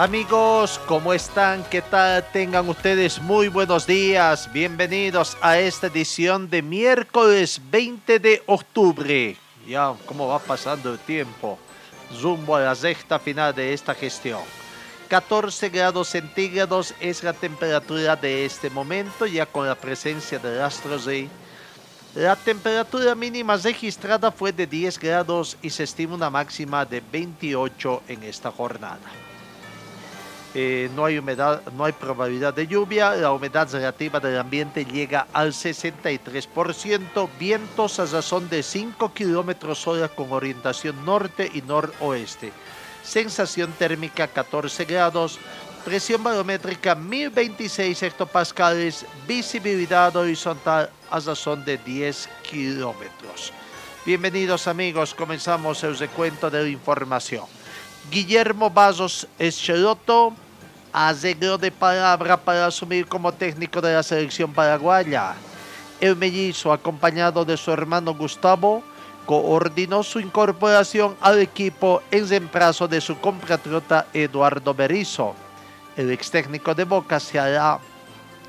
Amigos, ¿cómo están? ¿Qué tal? Tengan ustedes muy buenos días. Bienvenidos a esta edición de miércoles 20 de octubre. Ya, ¿cómo va pasando el tiempo? Zumbo a la sexta final de esta gestión. 14 grados centígrados es la temperatura de este momento, ya con la presencia del astro. La temperatura mínima registrada fue de 10 grados y se estima una máxima de 28 en esta jornada. Eh, no hay humedad, no hay probabilidad de lluvia, la humedad relativa del ambiente llega al 63%, vientos a razón de 5 kilómetros hora con orientación norte y noroeste, sensación térmica 14 grados, presión barométrica 1026 hectopascales, visibilidad horizontal a razón de 10 kilómetros. Bienvenidos amigos, comenzamos el recuento de la información. Guillermo Vasos Escheloto arregló de palabra para asumir como técnico de la selección paraguaya. El mellizo, acompañado de su hermano Gustavo, coordinó su incorporación al equipo en reemplazo de su compatriota Eduardo Berizzo. El ex técnico de Boca se, hará,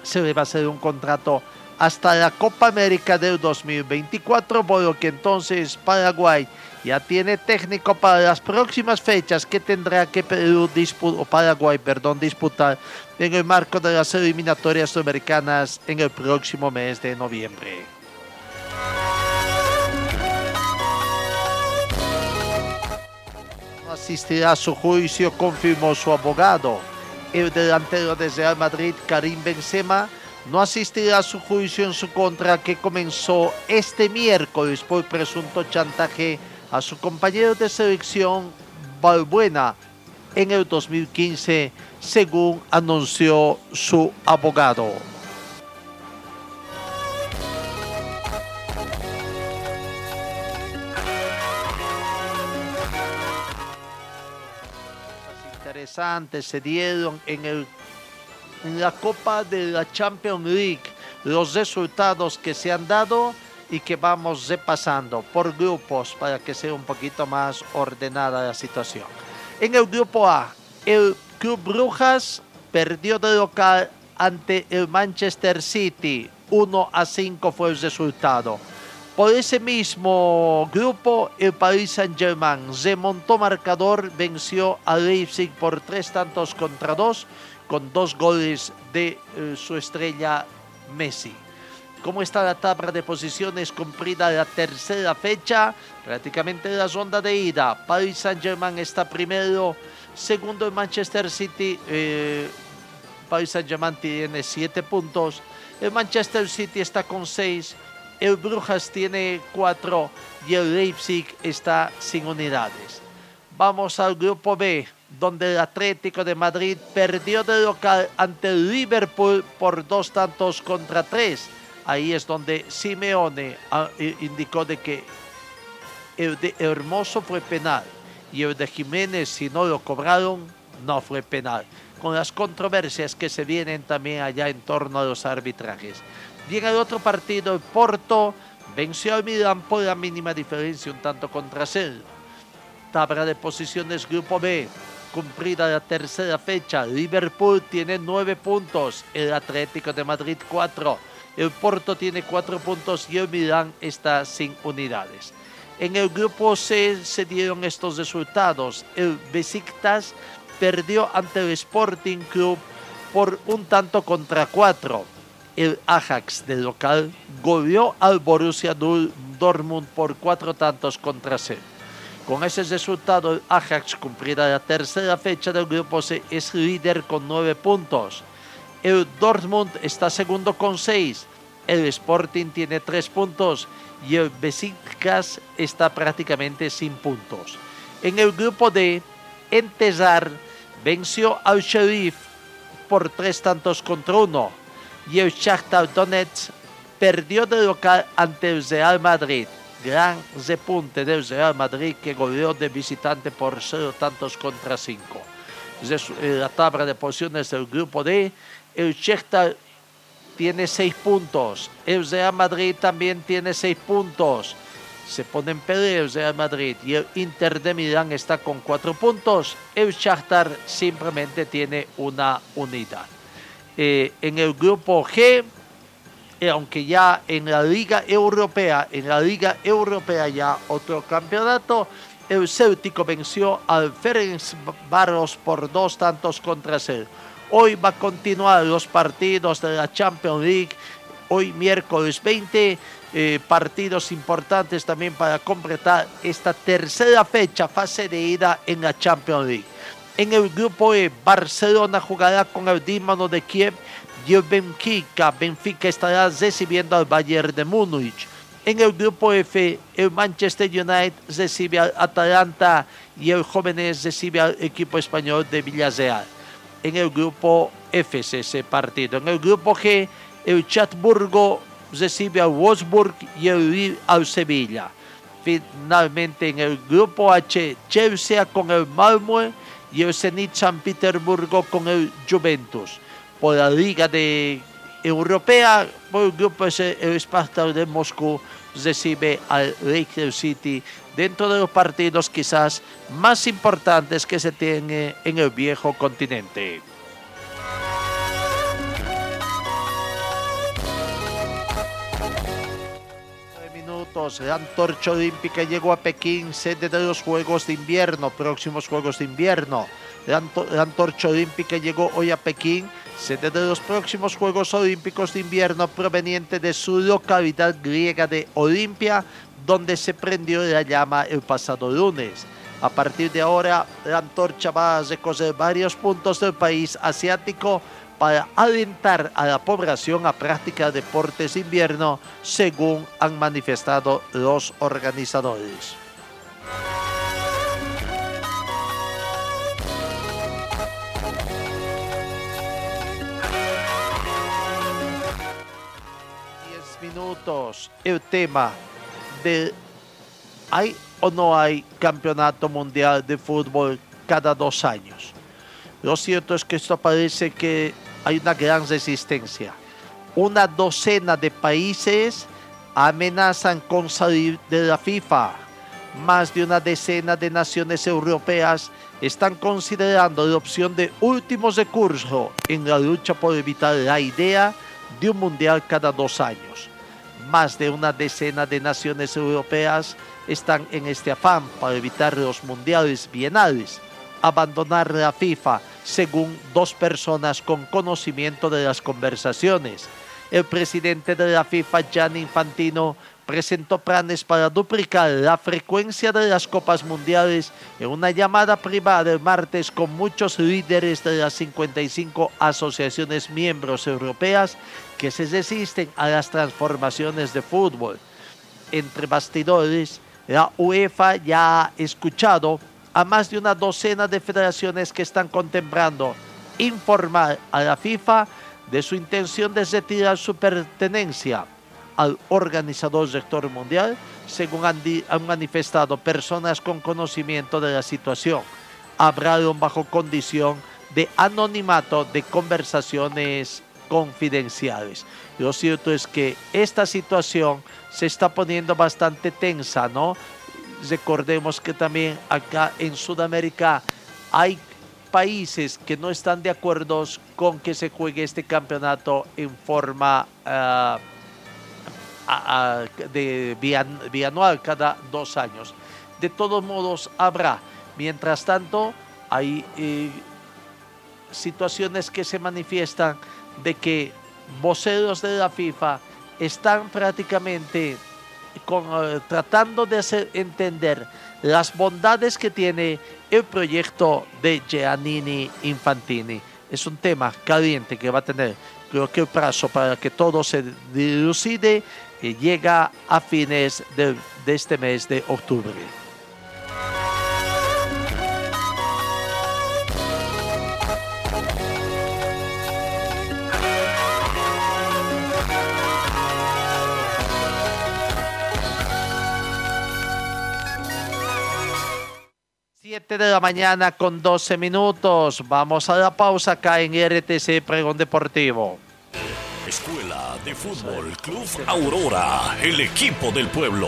se le va a hacer un contrato hasta la Copa América del 2024, por lo que entonces Paraguay ya tiene técnico para las próximas fechas que tendrá que Perú o Paraguay perdón, disputar en el marco de las eliminatorias sudamericanas en el próximo mes de noviembre. No asistirá a su juicio, confirmó su abogado. El delantero de Real Madrid, Karim Benzema, no asistirá a su juicio en su contra que comenzó este miércoles por presunto chantaje a su compañero de selección Balbuena en el 2015, según anunció su abogado. Interesantes se dieron en el la Copa de la Champions League. Los resultados que se han dado y que vamos repasando por grupos para que sea un poquito más ordenada la situación. En el grupo A, el Club Brujas perdió de local ante el Manchester City. 1 a 5 fue el resultado. Por ese mismo grupo, el Paris Saint-Germain remontó marcador, venció a Leipzig por tres tantos contra dos, con dos goles de eh, su estrella Messi. ¿Cómo está la tabla de posiciones cumplida la tercera fecha? Prácticamente la ronda de ida. Paris Saint-Germain está primero. Segundo el Manchester City. Eh, Paris Saint-Germain tiene siete puntos. El Manchester City está con seis. El Brujas tiene cuatro. Y el Leipzig está sin unidades. Vamos al grupo B, donde el Atlético de Madrid perdió de local ante Liverpool por dos tantos contra tres ahí es donde Simeone ah, indicó de que el de Hermoso fue penal y el de Jiménez, si no lo cobraron, no fue penal. Con las controversias que se vienen también allá en torno a los arbitrajes. Bien, el otro partido, el Porto venció al Milan por la mínima diferencia, un tanto contra cero. Tabla de posiciones, Grupo B. Cumplida la tercera fecha, Liverpool tiene nueve puntos, el Atlético de Madrid cuatro. El Porto tiene cuatro puntos y el Milán está sin unidades. En el grupo C se dieron estos resultados. El Besiktas perdió ante el Sporting Club por un tanto contra cuatro. El Ajax del local goleó al Borussia Dortmund por cuatro tantos contra cero. Con ese resultado, Ajax cumplirá la tercera fecha del grupo C, es líder con nueve puntos. El Dortmund está segundo con 6. El Sporting tiene tres puntos y el Besiktas está prácticamente sin puntos. En el grupo D, Entezar venció al Sheriff por tres tantos contra uno y el Shakhtar Donetsk perdió de local ante el Real Madrid. Gran repunte del Real Madrid que goleó de visitante por cero tantos contra cinco. La tabla de posiciones del grupo D, el tiene seis puntos, el Real Madrid también tiene seis puntos se pone en pelea el Real Madrid y el Inter de Milán está con cuatro puntos. El Shakhtar simplemente tiene una unidad. Eh, en el grupo G, eh, aunque ya en la Liga Europea, en la Liga Europea ya otro campeonato, el Céltico venció al Ferenc Barros por dos tantos contra cero. Hoy va a continuar los partidos de la Champions League. Hoy miércoles 20 eh, partidos importantes también para completar esta tercera fecha, fase de ida en la Champions League. En el grupo E, Barcelona jugará con el Dinamo de Kiev Benfica. Benfica estará recibiendo al Bayern de Múnich. En el grupo F, el Manchester United recibe al Atalanta y el Jóvenes recibe al equipo español de Villarreal. En el grupo F ese partido. En el grupo G, el Chatburgo recibe al Wolfsburg y el al Sevilla. Finalmente en el grupo H, Chelsea con el Malmö y el Zenit San Petersburgo con el Juventus. Por la Liga de Europea, por el grupo S, el Spartak de Moscú recibe al Leicester City dentro de los partidos quizás más importantes que se tienen en el viejo continente. La antorcha olímpica llegó a Pekín, sede de los Juegos de Invierno, próximos Juegos de Invierno. La, antorcha olímpica llegó hoy a Pekín, sede de los próximos Juegos Olímpicos de Invierno, proveniente de su localidad griega de Olimpia, donde se prendió la llama el pasado lunes. A partir de ahora, la antorcha va a recorrer varios puntos del país asiático para alentar a la población a practicar deportes de invierno, según han manifestado los organizadores. El tema de ¿hay o no hay campeonato mundial de fútbol cada dos años? Lo cierto es que esto parece que hay una gran resistencia. Una docena de países amenazan con salir de la FIFA. Más de una decena de naciones europeas están considerando la opción de último recurso en la lucha por evitar la idea de un mundial cada dos años. Más de una decena de naciones europeas están en este afán para evitar los mundiales bienales, abandonar la FIFA según dos personas con conocimiento de las conversaciones. El presidente de la FIFA, Gianni Infantino, presentó planes para duplicar la frecuencia de las Copas Mundiales en una llamada privada el martes con muchos líderes de las 55 asociaciones miembros europeas que se resisten a las transformaciones de fútbol. Entre bastidores, la UEFA ya ha escuchado a más de una docena de federaciones que están contemplando informar a la FIFA de su intención de retirar su pertenencia al organizador sector mundial, según han, manifestado personas con conocimiento de la situación. Hablaron bajo condición de anonimato de conversaciones confidenciales. Lo cierto es que esta situación se está poniendo bastante tensa, ¿no? Recordemos que también acá en Sudamérica hay países que no están de acuerdo con que se juegue este campeonato en forma ah, de bianual cada dos años. De todos modos, habrá. Mientras tanto, hay eh, situaciones que se manifiestan de que voceros de la FIFA están prácticamente eh, tratando de hacer entender las bondades que tiene el proyecto de Giannini Infantini. Es un tema caliente que va a tener creo que el plazo para que todo se dilucide eh, llega a fines de este mes de octubre. De la mañana con 12 minutos. Vamos a la pausa acá en RTC Pregón Deportivo. Escuela de Fútbol Club Aurora, el equipo del pueblo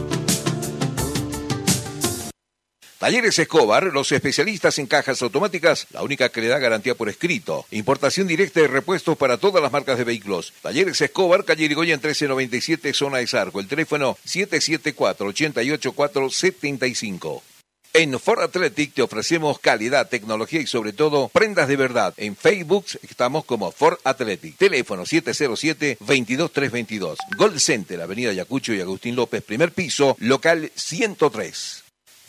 Talleres Escobar, los especialistas en cajas automáticas, la única que le da garantía por escrito. Importación directa de repuestos para todas las marcas de vehículos. Talleres Escobar, calle Irigoyen 1397, zona de Sarco. El teléfono 774-88475. En Ford Athletic te ofrecemos calidad, tecnología y sobre todo prendas de verdad. En Facebook estamos como Ford Athletic. Teléfono 707-22322. Gold Center, Avenida Yacucho y Agustín López, primer piso, local 103.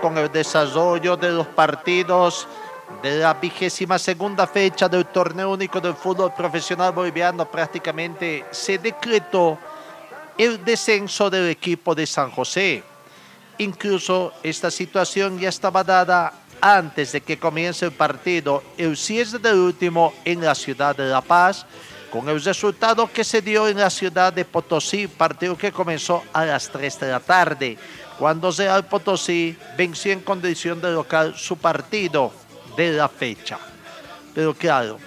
Con el desarrollo de los partidos de la vigésima segunda fecha del torneo único del fútbol profesional boliviano prácticamente se decretó el descenso del equipo de San José. Incluso esta situación ya estaba dada antes de que comience el partido, el cierre del último en la ciudad de La Paz, con el resultado que se dio en la ciudad de Potosí, partido que comenzó a las 3 de la tarde cuando Real Potosí venció en condición de local su partido de la fecha. Pero claro,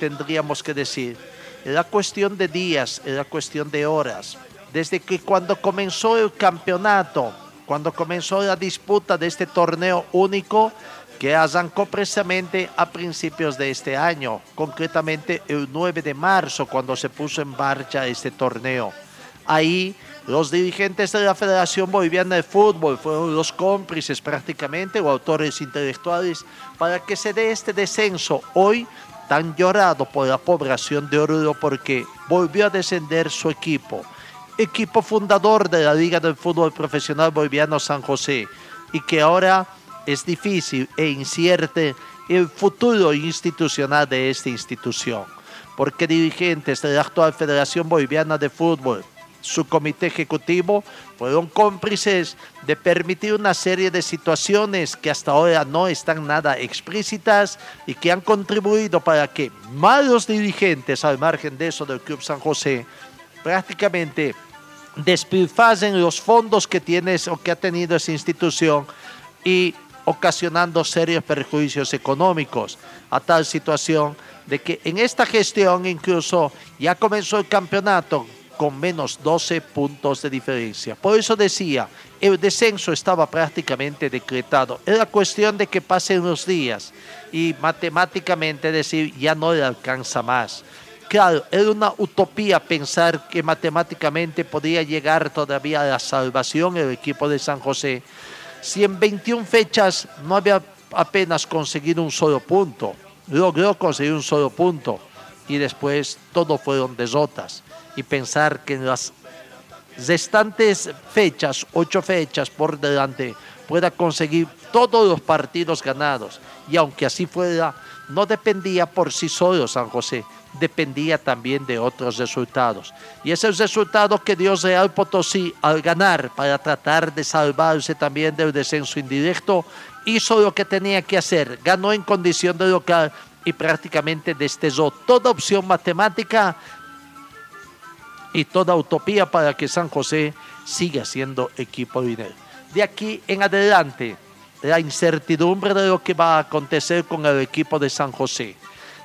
tendríamos que decir, era cuestión de días, era cuestión de horas. Desde que cuando comenzó el campeonato, cuando comenzó la disputa de este torneo único, que arrancó precisamente a principios de este año, concretamente el 9 de marzo, cuando se puso en marcha este torneo. Ahí los dirigentes de la Federación Boliviana de Fútbol fueron los cómplices prácticamente o autores intelectuales para que se dé este descenso hoy tan llorado por la población de Oruro porque volvió a descender su equipo, equipo fundador de la Liga del Fútbol Profesional Boliviano San José y que ahora es difícil e incierto el futuro institucional de esta institución, porque dirigentes de la actual Federación Boliviana de Fútbol su comité ejecutivo fueron cómplices de permitir una serie de situaciones que hasta ahora no están nada explícitas y que han contribuido para que malos dirigentes al margen de eso del Club San José prácticamente despilfarren los fondos que tiene o que ha tenido esa institución y ocasionando serios perjuicios económicos, a tal situación de que en esta gestión incluso ya comenzó el campeonato con menos 12 puntos de diferencia. Por eso decía, el descenso estaba prácticamente decretado. Era cuestión de que pasen los días y matemáticamente decir, ya no le alcanza más. Claro, era una utopía pensar que matemáticamente podía llegar todavía a la salvación el equipo de San José. Si en 21 fechas no había apenas conseguido un solo punto, logró conseguir un solo punto y después todo fueron desotas y pensar que en las restantes fechas, ocho fechas por delante, pueda conseguir todos los partidos ganados. Y aunque así fuera, no dependía por sí solo San José, dependía también de otros resultados. Y ese resultado que dio Real Potosí al ganar para tratar de salvarse también del descenso indirecto, hizo lo que tenía que hacer, ganó en condición de local y prácticamente destezó toda opción matemática y toda utopía para que San José siga siendo equipo líder. De aquí en adelante, la incertidumbre de lo que va a acontecer con el equipo de San José.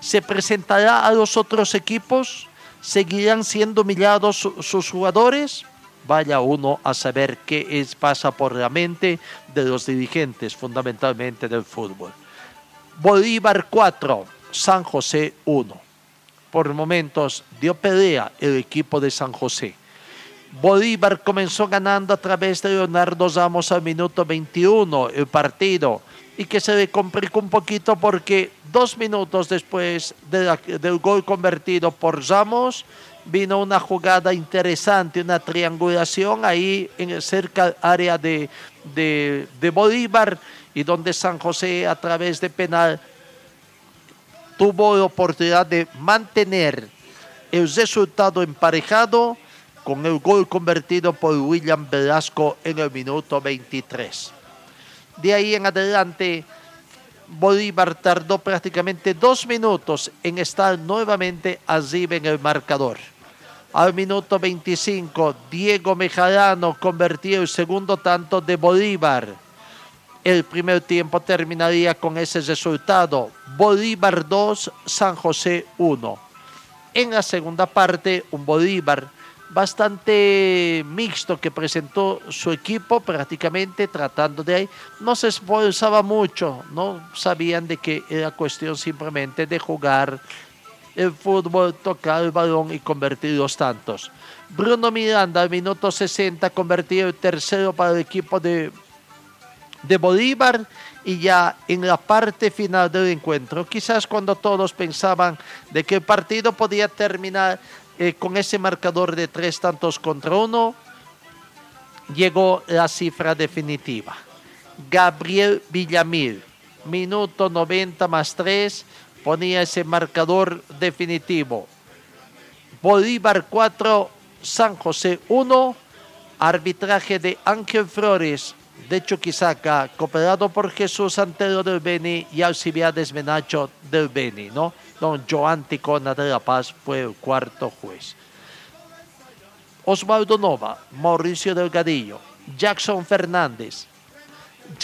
¿Se presentará a los otros equipos? ¿Seguirán siendo humillados sus jugadores? Vaya uno a saber qué es, pasa por la mente de los dirigentes, fundamentalmente del fútbol. Bolívar 4, San José 1 por momentos dio pelea el equipo de San José. Bolívar comenzó ganando a través de Leonardo Ramos al minuto 21 el partido y que se le complicó un poquito porque dos minutos después del gol convertido por Ramos vino una jugada interesante, una triangulación ahí en cerca del área de, de Bolívar y donde San José a través de penal tuvo la oportunidad de mantener el resultado emparejado con el gol convertido por William Velasco en el minuto 23. De ahí en adelante, Bolívar tardó prácticamente dos minutos en estar nuevamente arriba en el marcador. Al minuto 25, Diego Mejarano convirtió el segundo tanto de Bolívar el primer tiempo terminaría con ese resultado. Bolívar 2, San José 1. En la segunda parte, un Bolívar bastante mixto que presentó su equipo prácticamente tratando de ahí. No se esforzaba mucho, no sabían de que era cuestión simplemente de jugar el fútbol, tocar el balón y convertir los tantos. Bruno Miranda al minuto 60 convertido el tercero para el equipo de de Bolívar y ya en la parte final del encuentro, quizás cuando todos pensaban de que el partido podía terminar eh, con ese marcador de tres tantos contra uno, llegó la cifra definitiva. Gabriel Villamil, minuto 90 más 3, ponía ese marcador definitivo. Bolívar 4, San José 1, arbitraje de Ángel Flores, de Chuquisaca, cooperado por Jesús Antero del Beni y Alcibiades Menacho del Beni, ¿no? Don Joan Ticona de La Paz fue el cuarto juez. Osvaldo Nova, Mauricio Delgadillo, Jackson Fernández,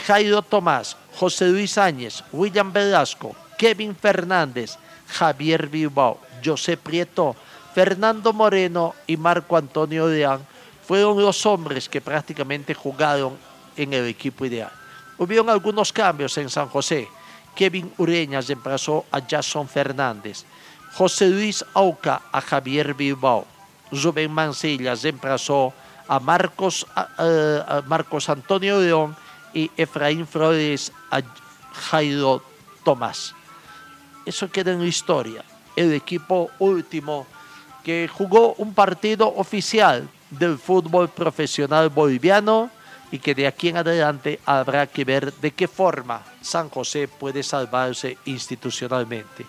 Jairo Tomás, José Luis Áñez, William Velasco, Kevin Fernández, Javier Bilbao, José Prieto, Fernando Moreno y Marco Antonio Leán fueron los hombres que prácticamente jugaron en el equipo ideal. Hubieron algunos cambios en San José. Kevin Ureña reemplazó a Jason Fernández. José Luis Auca a Javier Bilbao. Rubén Mancilla reemplazó a Marcos, a, Marcos Antonio León y Efraín Flores a Jairo Tomás. Eso queda en la historia. El equipo último que jugó un partido oficial del fútbol profesional boliviano y que de aquí en adelante habrá que ver de qué forma San José puede salvarse institucionalmente.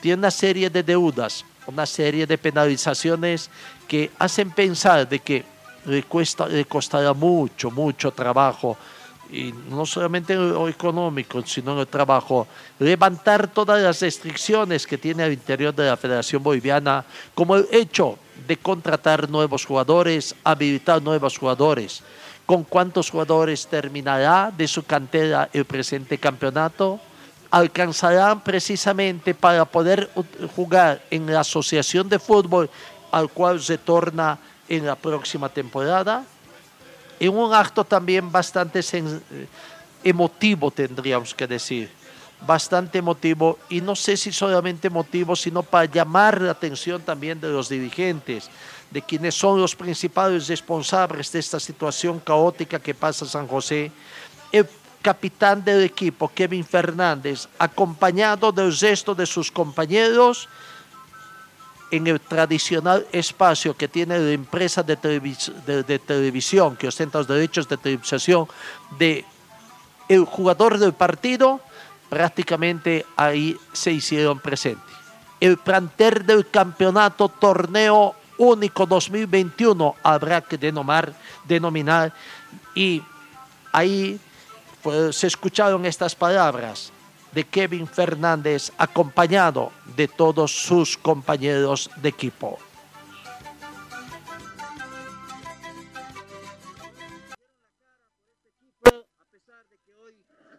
Tiene una serie de deudas, una serie de penalizaciones que hacen pensar de que cuesta, le costará mucho, mucho trabajo y no solamente en lo económico, sino en el trabajo, levantar todas las restricciones que tiene al interior de la Federación Boliviana, como el hecho de contratar nuevos jugadores, habilitar nuevos jugadores, con cuántos jugadores terminará de su cantera el presente campeonato, alcanzarán precisamente para poder jugar en la asociación de fútbol al cual se torna en la próxima temporada. En un acto también bastante emotivo, tendríamos que decir, bastante emotivo, y no sé si solamente emotivo, sino para llamar la atención también de los dirigentes, de quienes son los principales responsables de esta situación caótica que pasa San José. El capitán del equipo, Kevin Fernández, acompañado del resto de sus compañeros, en el tradicional espacio que tiene la empresa de, televisión que ostenta los derechos de televisación de el jugador del partido, prácticamente ahí se hicieron presentes. El planter del campeonato torneo único 2021 habrá que denominar, denominar y ahí pues, se escucharon estas palabras de Kevin Fernández acompañado de todos sus compañeros de equipo.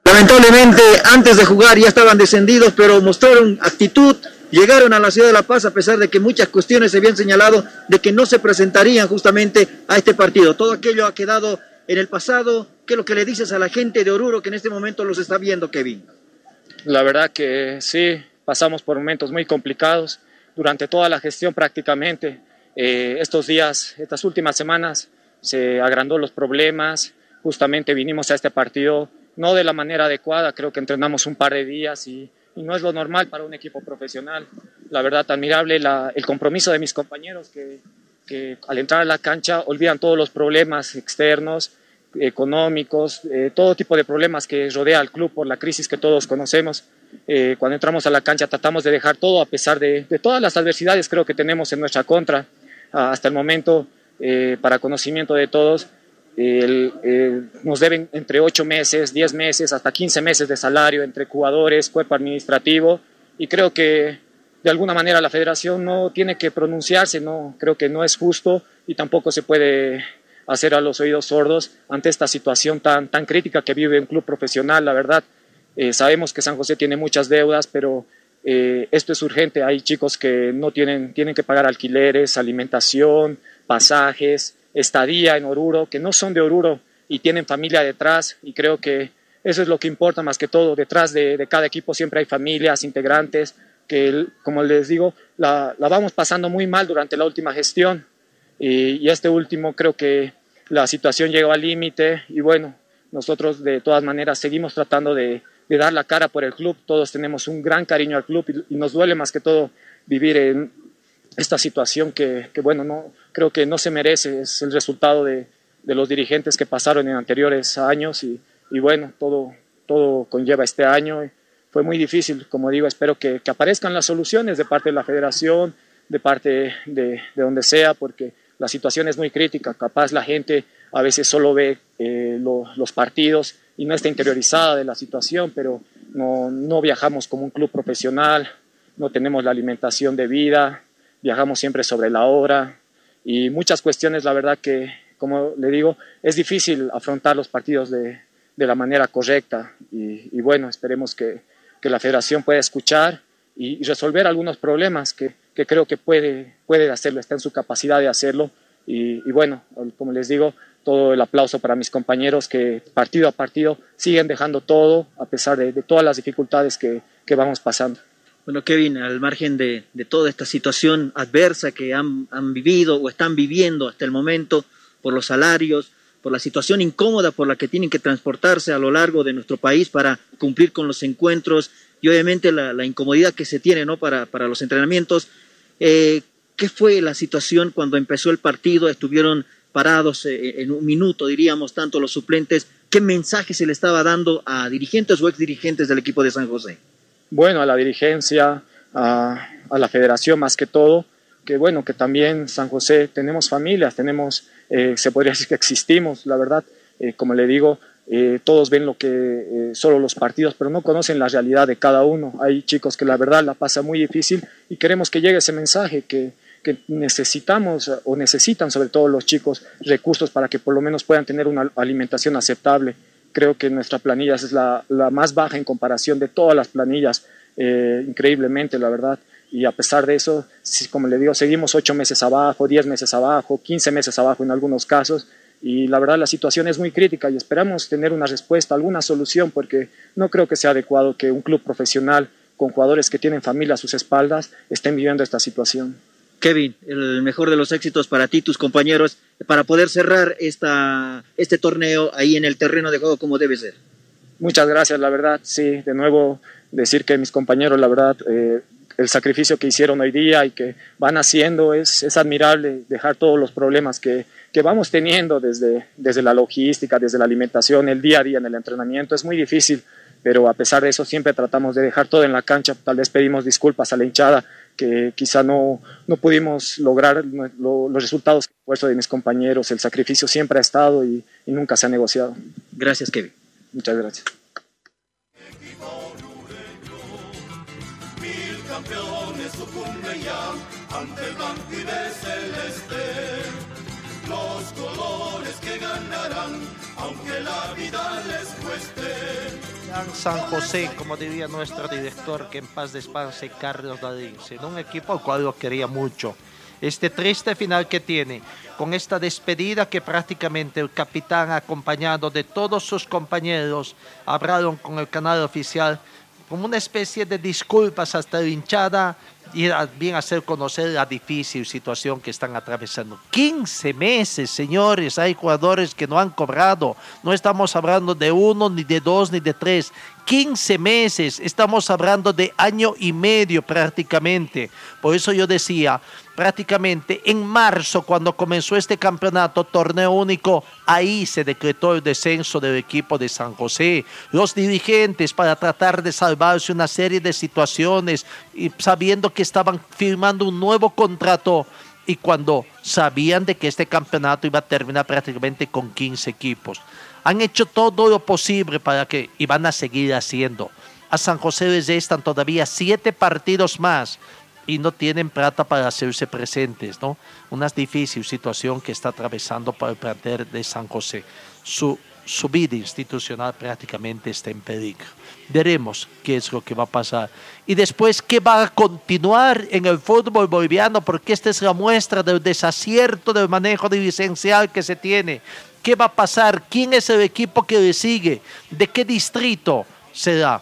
Lamentablemente antes de jugar ya estaban descendidos, pero mostraron actitud, llegaron a la ciudad de La Paz a pesar de que muchas cuestiones se habían señalado de que no se presentarían justamente a este partido. Todo aquello ha quedado en el pasado. ¿Qué es lo que le dices a la gente de Oruro que en este momento los está viendo, Kevin? La verdad que sí, pasamos por momentos muy complicados durante toda la gestión prácticamente. Eh, estos días, estas últimas semanas, se agrandó los problemas. Justamente vinimos a este partido no de la manera adecuada, creo que entrenamos un par de días y, no es lo normal para un equipo profesional. La verdad, admirable el compromiso de mis compañeros que, que al entrar a la cancha olvidan todos los problemas externos, económicos, eh, todo tipo de problemas que rodea al club por la crisis que todos conocemos. Eh, cuando entramos a la cancha tratamos de dejar todo a pesar de, todas las adversidades creo que tenemos en nuestra contra hasta el momento eh, para conocimiento de todos. Nos deben entre 8 meses, 10 meses, hasta 15 meses de salario entre jugadores, cuerpo administrativo y creo que de alguna manera la federación no tiene que pronunciarse, no creo que no es justo y tampoco se puede hacer a los oídos sordos ante esta situación tan, tan crítica que vive un club profesional, la verdad. Eh, sabemos que San José tiene muchas deudas, pero eh, esto es urgente. Hay chicos que no tienen, tienen que pagar alquileres, alimentación, pasajes, estadía en Oruro, que no son de Oruro y tienen familia detrás y creo que eso es lo que importa más que todo. Detrás de, cada equipo siempre hay familias, integrantes, que como les digo, la, vamos pasando muy mal durante la última gestión y, este último creo que la situación llegó al límite y bueno, nosotros de todas maneras seguimos tratando de, dar la cara por el club, todos tenemos un gran cariño al club y, nos duele más que todo vivir en esta situación que, bueno, no, creo que no se merece, es el resultado de, los dirigentes que pasaron en anteriores años y, bueno, todo, todo conlleva este año. Fue muy difícil, como digo, espero que, aparezcan las soluciones de parte de la federación, de parte de, de donde sea, porque la situación es muy crítica, capaz la gente a veces solo ve eh, los partidos y no está interiorizada de la situación, pero no, no viajamos como un club profesional, no tenemos la alimentación de vida, viajamos siempre sobre la hora y muchas cuestiones, la verdad que, como le digo, es difícil afrontar los partidos de, de la manera correcta y, bueno, esperemos que, que, la federación pueda escuchar y, y resolver algunos problemas que, que creo que puede, puede hacerlo, está en su capacidad de hacerlo. Y, bueno, como les digo, todo el aplauso para mis compañeros que partido a partido siguen dejando todo a pesar de, todas las dificultades que, que, vamos pasando. Bueno, Kevin, al margen de, toda esta situación adversa que han, vivido o están viviendo hasta el momento por los salarios, por la situación incómoda por la que tienen que transportarse a lo largo de nuestro país para cumplir con los encuentros y obviamente la, la incomodidad que se tiene ¿no? para, para los entrenamientos, eh, ¿Qué fue la situación cuando empezó el partido? Estuvieron parados eh, en un minuto, diríamos, tanto los suplentes. ¿Qué mensaje se le estaba dando a dirigentes o ex dirigentes del equipo de San José? Bueno, a la dirigencia, a, la federación más que todo, que bueno, que también San José tenemos familias, tenemos, eh, se podría decir que existimos, la verdad, como le digo, eh, todos ven lo que eh, solo los partidos, pero no conocen la realidad de cada uno. Hay chicos que la verdad la pasa muy difícil y queremos que llegue ese mensaje, que, que necesitamos o necesitan sobre todo los chicos recursos para que por lo menos puedan tener una alimentación aceptable. Creo que nuestra planilla es la, más baja en comparación de todas las planillas, eh, increíblemente, la verdad. Y a pesar de eso, como le digo, seguimos ocho meses abajo, diez meses abajo, quince meses abajo en algunos casos. Y la verdad la situación es muy crítica y esperamos tener una respuesta, alguna solución, porque no creo que sea adecuado que un club profesional con jugadores que tienen familia a sus espaldas estén viviendo esta situación. Kevin, el mejor de los éxitos para ti, tus compañeros, para poder cerrar esta, este torneo ahí en el terreno de juego como debe ser. Muchas gracias, la verdad, sí, de nuevo decir que mis compañeros, la verdad, eh, el sacrificio que hicieron hoy día y que van haciendo es, es admirable, dejar todos los problemas que, que vamos teniendo desde, desde la logística, desde la alimentación, el día a día en el entrenamiento, es muy difícil, pero a pesar de eso siempre tratamos de dejar todo en la cancha, tal vez pedimos disculpas a la hinchada, que quizá no, no pudimos lograr los resultados que puesto de mis compañeros, el sacrificio siempre ha estado y, y nunca se ha negociado. Gracias, Kevin. Muchas gracias. campeones sucumben ya ante el blanco y de celeste. Los colores que ganarán, aunque la vida les cueste. San José, como diría nuestro director, que en paz descanse Carlos Darín, en un equipo al cual lo quería mucho. Este triste final que tiene, con esta despedida que prácticamente el capitán, acompañado de todos sus compañeros, hablaron con el canal oficial como una especie de disculpas hasta la hinchada y bien hacer conocer la difícil situación que están atravesando. 15 meses, señores, hay jugadores que no han cobrado. No estamos hablando de uno, ni de dos, ni de tres. 15 meses, estamos hablando de año y medio prácticamente. Por eso yo decía, prácticamente en marzo, cuando comenzó este campeonato, torneo único, ahí se decretó el descenso del equipo de San José. Los dirigentes para tratar de salvarse una serie de situaciones y sabiendo que estaban firmando un nuevo contrato y cuando sabían de que este campeonato iba a terminar prácticamente con 15 equipos. Han hecho todo lo posible para que, y van a seguir haciendo. A San José les restan todavía siete partidos más y no tienen plata para hacerse presentes, ¿no? Una difícil situación que está atravesando para el plantel de San José. Su, su vida institucional prácticamente está en peligro. Veremos qué es lo que va a pasar. Y después, qué va a continuar en el fútbol boliviano, porque esta es la muestra del desacierto del manejo dirigencial que se tiene. ¿Qué va a pasar? ¿Quién es el equipo que le sigue? ¿De qué distrito será?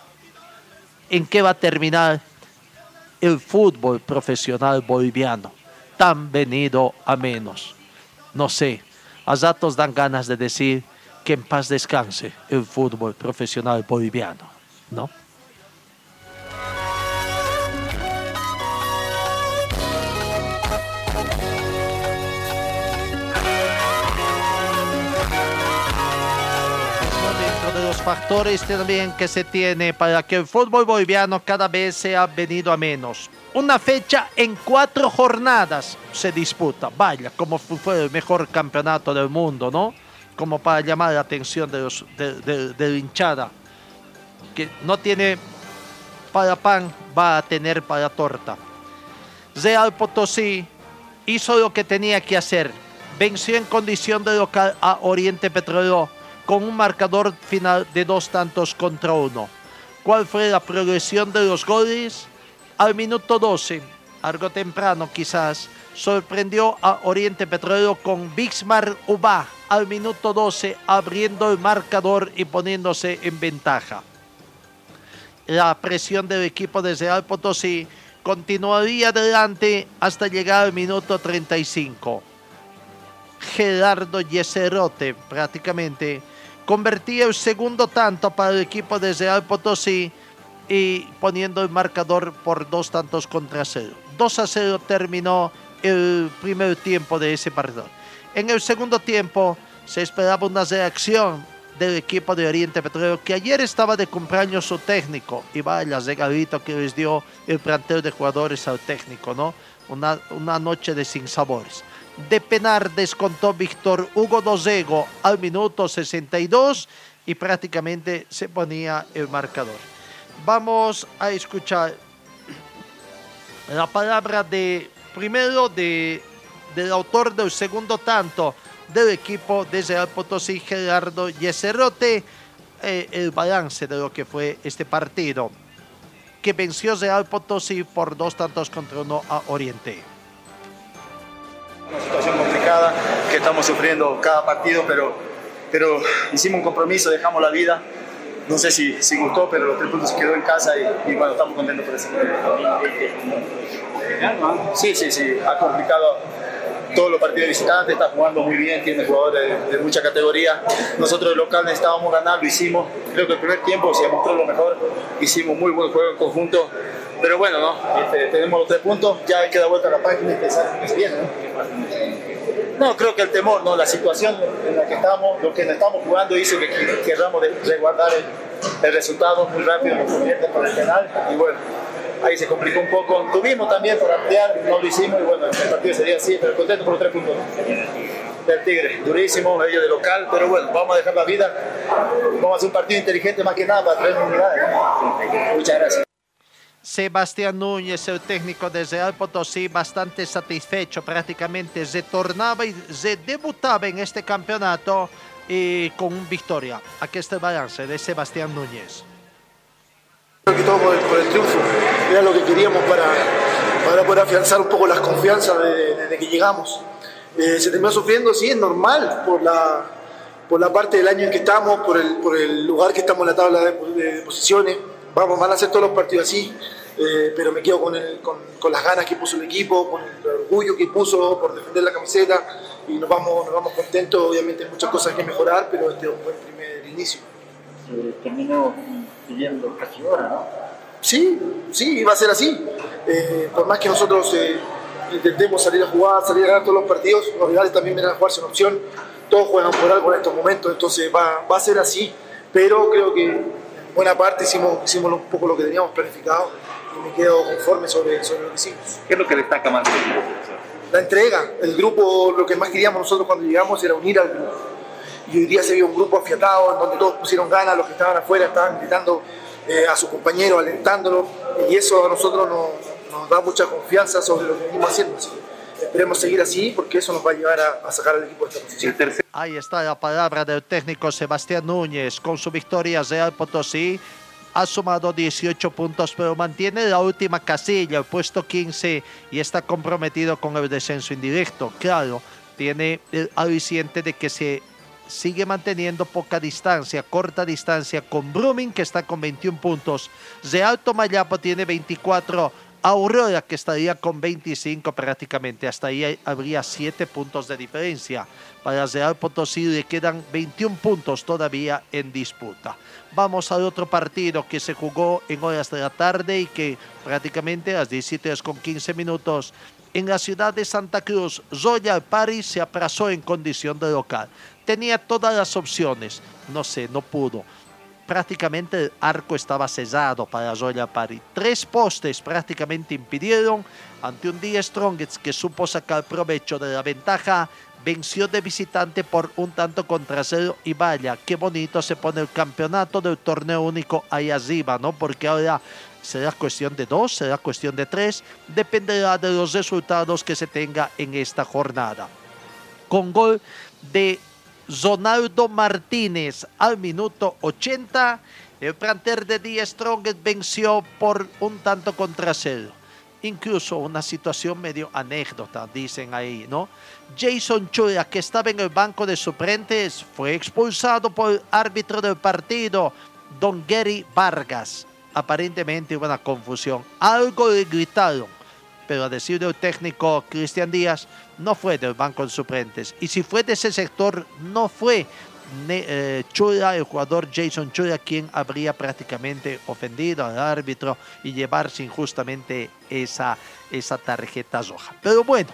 ¿En qué va a terminar el fútbol profesional boliviano? Tan venido a menos. No sé, a datos dan ganas de decir que en paz descanse el fútbol profesional boliviano, ¿no? Factores también que se tiene para que el fútbol boliviano cada vez sea venido a menos. Una fecha en cuatro jornadas se disputa. Vaya, como fue el mejor campeonato del mundo, ¿no? Como para llamar la atención de, los, de, hinchada, que no tiene para pan, va a tener para torta. Real Potosí hizo lo que tenía que hacer, venció en condición de local a Oriente Petrolero con un marcador final de dos tantos contra uno. ¿Cuál fue la progresión de los goles? Al minuto 12, algo temprano quizás, sorprendió a Oriente Petrolero con Bixmar Ubá al minuto 12 abriendo el marcador y poniéndose en ventaja. La presión del equipo de Real Potosí continuaría adelante hasta llegar al minuto 35. Gerardo Yeserote prácticamente convertía el segundo tanto para el equipo de Real Potosí y poniendo el marcador por dos tantos contra cero. 2 a 0 terminó el primer tiempo de ese partido. En el segundo tiempo se esperaba una reacción del equipo de Oriente Petrolero que ayer estaba de cumpleaños su técnico y vaya regalito que les dio el plantel de jugadores al técnico, ¿no? Una, una noche de sinsabores. De penar descontó Víctor Hugo Dosego al minuto 62 y prácticamente se ponía el marcador. Vamos a escuchar la palabra de primero de, del autor del segundo tanto del equipo de Real Potosí, Gerardo Yeserote, eh, el balance de lo que fue este partido, que venció Real Potosí por dos tantos contra uno a Oriente. Una situación complicada que estamos sufriendo cada partido, pero, pero hicimos un compromiso, dejamos la vida. No sé si, si gustó, pero los tres puntos se quedó en casa y, bueno, estamos contentos por eso. Sí, sí, sí, ha complicado todos los partidos visitantes, está jugando muy bien, tiene jugadores de, de, mucha categoría. Nosotros de local necesitábamos ganar, lo hicimos. Creo que el primer tiempo se demostró lo mejor, hicimos muy buen juego en conjunto. Pero bueno, ¿no? Este, tenemos los tres puntos, ya hay que dar vuelta a la página y pensar en que se viene. ¿no? No, creo que el temor, ¿no? la situación en la que estamos, lo que estamos jugando hizo que queramos resguardar el, resultado muy rápido, nos convierte por el penal y bueno ahí se complicó un poco. Tuvimos también para ampliar, no lo hicimos y bueno, el partido sería así, pero contento por los tres puntos. Del Tigre, durísimo, ellos de local, pero bueno, vamos a dejar la vida. Vamos a hacer un partido inteligente más que nada para traer unidades. Muchas gracias. Sebastián Núñez, el técnico de Real Potosí, bastante satisfecho, prácticamente retornaba y se debutaba en este campeonato y con victoria. Aquí está el balance de Sebastián Núñez. Creo que todo por el, por el, triunfo, era lo que queríamos para, para poder afianzar un poco las confianzas desde de, que llegamos. Eh, se terminó sufriendo, sí, es normal, por la, por la parte del año en que estamos, por el, por el lugar que estamos en la tabla de, de posiciones. Vamos, van a hacer todos los partidos así, eh, pero me quedo con, el, con, con, las ganas que puso el equipo, con el orgullo que puso por defender la camiseta y nos vamos, nos vamos contentos. Obviamente hay muchas cosas que mejorar, pero este es un buen primer inicio. Eh, terminó pidiendo casi hora, ¿no? Sí, sí, va a ser así. Eh, por más que nosotros eh, intentemos salir a jugar, salir a ganar todos los partidos, los rivales también vienen a jugarse una opción. Todos juegan por algo en estos momentos, entonces va, va a ser así. Pero creo que buena parte hicimos, hicimos un poco lo que teníamos planificado y me quedo conforme sobre, sobre lo que hicimos. ¿Qué es lo que destaca más? La entrega. El grupo, lo que más queríamos nosotros cuando llegamos era unir al grupo y hoy día se vio un grupo afiatado en donde todos pusieron ganas, los que estaban afuera estaban gritando eh, a sus compañeros, alentándolo y eso a nosotros nos, nos, da mucha confianza sobre lo que venimos haciendo. Esperemos seguir así porque eso nos va a llevar a, a sacar al equipo de esta posición. Ahí está la palabra del técnico Sebastián Núñez con su victoria Real Potosí. Ha sumado 18 puntos, pero mantiene la última casilla, el puesto 15, y está comprometido con el descenso indirecto. Claro, tiene el aliciente de que se sigue manteniendo poca distancia, corta distancia con Brumming que está con 21 puntos. Real Tomayapo tiene 24. Aurora que estaría con 25 prácticamente. Hasta ahí habría 7 puntos de diferencia. Para Real Potosí le quedan 21 puntos todavía en disputa. Vamos al otro partido que se jugó en horas de la tarde y que prácticamente a las 17 horas con 15 minutos en la ciudad de Santa Cruz, Royal Paris se aplazó en condición de local tenía todas las opciones. No sé, no pudo. Prácticamente el arco estaba sellado para Royal Party. Tres postes prácticamente impidieron ante un día Strongets que supo sacar provecho de la ventaja. Venció de visitante por un tanto contra cero y vaya, qué bonito se pone el campeonato del torneo único ahí arriba, ¿no? Porque ahora será cuestión de dos, será cuestión de tres, dependerá de los resultados que se tenga en esta jornada. Con gol de Ronaldo Martínez al minuto 80. El planter de Die Strongest venció por un tanto contra cero. Incluso una situación medio anécdota, dicen ahí, ¿no? Jason Chura, que estaba en el banco de suplentes, fue expulsado por el árbitro del partido, Don Gary Vargas. Aparentemente hubo una confusión. Algo le gritaron pero a decir del técnico Cristian Díaz, no fue del banco de suplentes. Y si fue de ese sector, no fue eh, Chura, el jugador Jason Chura, quien habría prácticamente ofendido al árbitro y llevarse injustamente esa, esa tarjeta roja. Pero bueno,